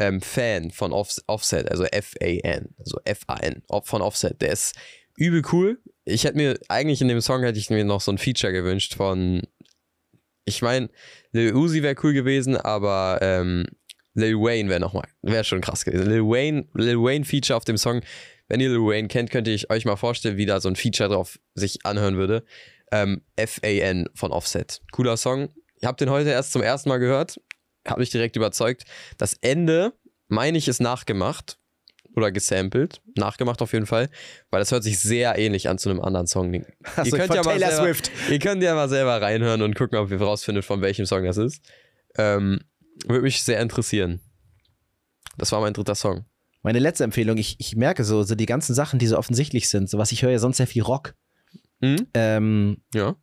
Ähm, Fan von Offs Offset, also F-A-N, also F-A-N, Off- von Offset. Der ist übel cool. Ich hätte mir, eigentlich in dem Song hätte ich mir noch so ein Feature gewünscht von, ich meine, Lil Uzi wäre cool gewesen, aber ähm, Lil Wayne wäre nochmal, wäre schon krass gewesen. Lil Wayne, Lil Wayne Feature auf dem Song. Wenn ihr Lil Wayne kennt, könnte ich euch mal vorstellen, wie da so ein Feature drauf sich anhören würde. Ähm, F-A-N von Offset. Cooler Song. Ich habe den heute erst zum ersten Mal gehört. Habe mich direkt überzeugt. Das Ende, meine ich, ist nachgemacht. Oder gesampelt. Nachgemacht auf jeden Fall. Weil das hört sich sehr ähnlich an zu einem anderen Song. Ihr Achso, könnt ja mal Taylor selber- Swift. Ihr könnt ja mal selber reinhören und gucken, ob ihr rausfindet, von welchem Song das ist. Ähm, würde mich sehr interessieren. Das war mein dritter Song. Meine letzte Empfehlung, ich, ich merke so, so die ganzen Sachen, die so offensichtlich sind, so was ich höre ja sonst sehr viel Rock. Hm? Ähm, Ja.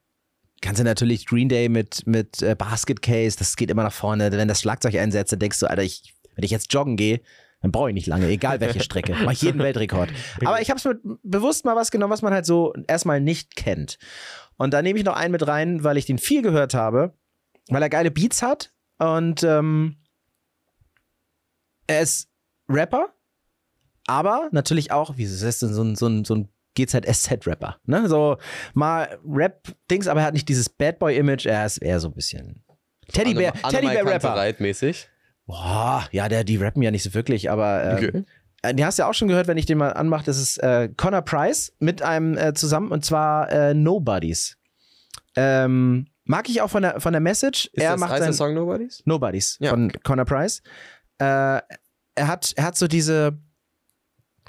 Kannst du natürlich Green Day mit, mit äh, Basket Case, das geht immer nach vorne. Wenn das Schlagzeug einsetzt, dann denkst du, Alter, ich, wenn ich jetzt joggen gehe, dann brauche ich nicht lange, egal welche Strecke. Mach ich jeden Weltrekord. Aber ich habe mir bewusst mal was genommen, was man halt so erstmal nicht kennt. Und da nehme ich noch einen mit rein, weil ich den viel gehört habe, weil er geile Beats hat und ähm, er ist Rapper, aber natürlich auch, wie ist das denn, so ein, so ein, so ein GZSZ-Rapper. Ne? So mal Rap-Dings, aber er hat nicht dieses Bad Boy-Image, er ist eher so ein bisschen Teddybär, Teddybär-Rapper. Reitmäßig. Boah, ja, der, die rappen ja nicht so wirklich, aber ähm, Okay. äh, die hast du ja auch schon gehört, wenn ich den mal anmache. Das ist äh, Connor Price mit einem äh, zusammen und zwar äh, Nobodies. Ähm, mag ich auch von der, von der Message. Ist er das macht heißt der Song Nobodies? Nobodies Ja, von Connor Price. Äh, er, hat, er hat so diese die, die,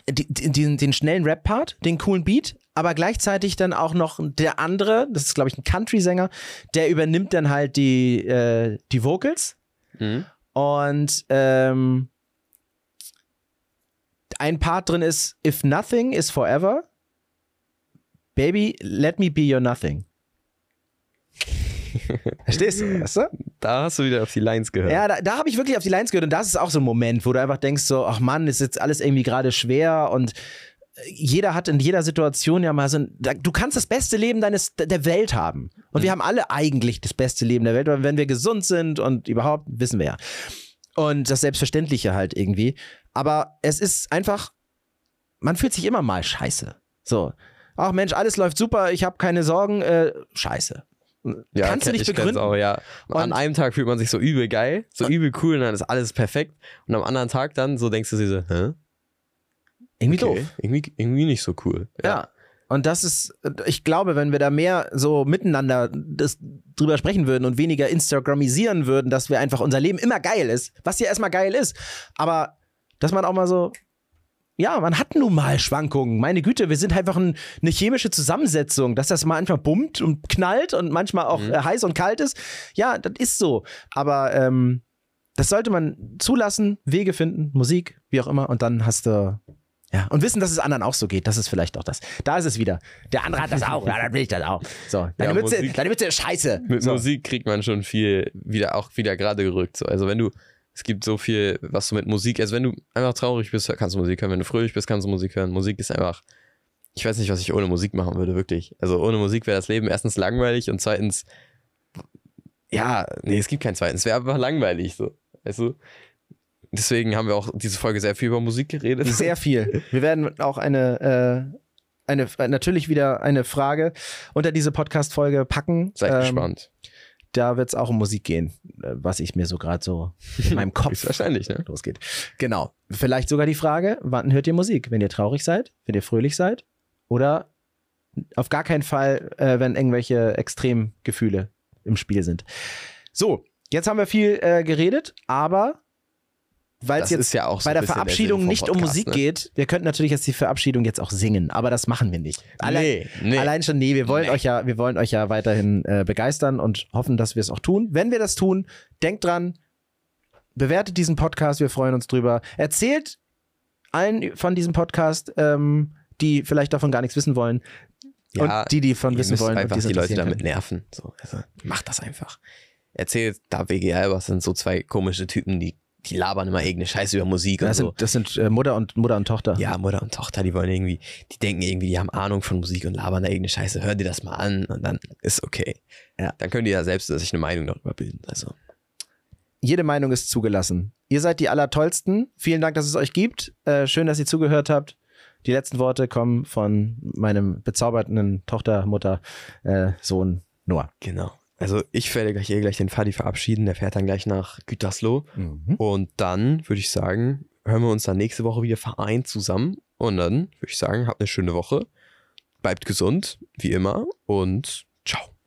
den, den schnellen Rap-Part, den coolen Beat, aber gleichzeitig dann auch noch der andere, das ist glaube ich ein Country-Sänger, der übernimmt dann halt die, äh, die Vocals Mhm. und ähm, ein Part drin ist If nothing is forever, baby, let me be your nothing. Verstehst du, weißt du? Da hast du wieder auf die Lines gehört. Ja, da, da habe ich wirklich auf die Lines gehört und das ist auch so ein Moment, wo du einfach denkst so, ach Mann, ist jetzt alles irgendwie gerade schwer und äh, jeder hat in jeder Situation ja mal so ein, du kannst das beste Leben deines der Welt haben und wir haben alle eigentlich das beste Leben der Welt, wenn wir gesund sind und überhaupt wissen wir ja und das Selbstverständliche halt irgendwie, aber es ist einfach, man fühlt sich immer mal scheiße, so. Ach Mensch, alles läuft super, ich habe keine Sorgen, äh, scheiße. Ja, Kannst du nicht begründen. Auch, ja. An einem Tag fühlt man sich so übel geil, so übel cool und dann ist alles perfekt. Und am anderen Tag dann so denkst du dir so, hä? Irgendwie Okay, doof. irgendwie, irgendwie nicht so cool. Ja. Und das ist, ich glaube, wenn wir da mehr so miteinander das drüber sprechen würden und weniger Instagramisieren würden, dass wir einfach unser Leben immer geil ist, was ja erstmal geil ist, aber dass man auch mal so ja, man hat nun mal Schwankungen. Meine Güte, wir sind einfach ein, eine chemische Zusammensetzung, dass das manchmal bummt und knallt und manchmal auch Mhm. äh, heiß und kalt ist. Ja, das ist so. Aber ähm, das sollte man zulassen, Wege finden, Musik, wie auch immer, und dann hast du. Ja, und wissen, dass es anderen auch so geht, das ist vielleicht auch das. Da ist es wieder. Der andere hat das auch, ja, dann will ich das auch. So, deine, Ja, Mütze, Musik- deine Mütze ist scheiße. Mit so. Musik kriegt man schon viel wieder auch wieder gerade gerückt. So. Also wenn du, es gibt so viel, was du mit Musik, also wenn du einfach traurig bist, kannst du Musik hören. Wenn du fröhlich bist, kannst du Musik hören. Musik ist einfach, ich weiß nicht, was ich ohne Musik machen würde, wirklich. Also ohne Musik wäre das Leben erstens langweilig und zweitens, ja, nee, es gibt keinen zweiten. Es wäre einfach langweilig, so. Weißt du? Deswegen haben wir auch diese Folge sehr viel über Musik geredet. Sehr viel. Wir werden auch eine, äh, eine, natürlich wieder eine Frage unter diese Podcast-Folge packen. Seid Ähm, gespannt. Da wird es auch um Musik gehen, äh, was ich mir so gerade so in meinem Kopf wahrscheinlich, ne? losgeht. Genau. Vielleicht sogar die Frage, wann hört ihr Musik? Wenn ihr traurig seid, wenn ihr fröhlich seid oder auf gar keinen Fall, äh, wenn irgendwelche Extremgefühle im Spiel sind. So, jetzt haben wir viel äh, geredet, aber weil es jetzt ja auch so bei der Verabschiedung vom nicht um Podcast, Musik ne? geht, wir könnten natürlich jetzt die Verabschiedung jetzt auch singen, aber das machen wir nicht. Allein, nee, nee. allein schon, nee, wir wollen Nee. euch ja, wir wollen euch ja weiterhin äh, begeistern und hoffen, dass wir es auch tun. Wenn wir das tun, denkt dran, bewertet diesen Podcast, wir freuen uns drüber. Erzählt allen von diesem Podcast, ähm, die vielleicht davon gar nichts wissen wollen. Ja, und die, die von wissen wollen, einfach die's die Leute damit nerven. So, also, macht das einfach. Erzählt da WGL, was sind so zwei komische Typen, die, die labern immer irgendeine Scheiße über Musik und Das so. sind, das sind äh, Mutter, und, Mutter und Tochter. Ja, Mutter und Tochter, die wollen irgendwie, die denken irgendwie, die haben Ahnung von Musik und labern da irgendeine Scheiße. Hör dir das mal an und dann ist okay. Ja. Dann könnt ihr ja selbst sich eine Meinung darüber bilden. Also, Jede Meinung ist zugelassen. Ihr seid die Allertollsten. Vielen Dank, dass es euch gibt. Äh, schön, dass ihr zugehört habt. Die letzten Worte kommen von meinem bezaubernden Tochter, Mutter, äh, Sohn Noah. genau. Also, ich werde gleich eh gleich den Fadi verabschieden. Der fährt dann gleich nach Gütersloh. Und dann würde ich sagen, hören wir uns dann nächste Woche wieder vereint zusammen. Und dann würde ich sagen, habt eine schöne Woche. Bleibt gesund, wie immer. Und ciao.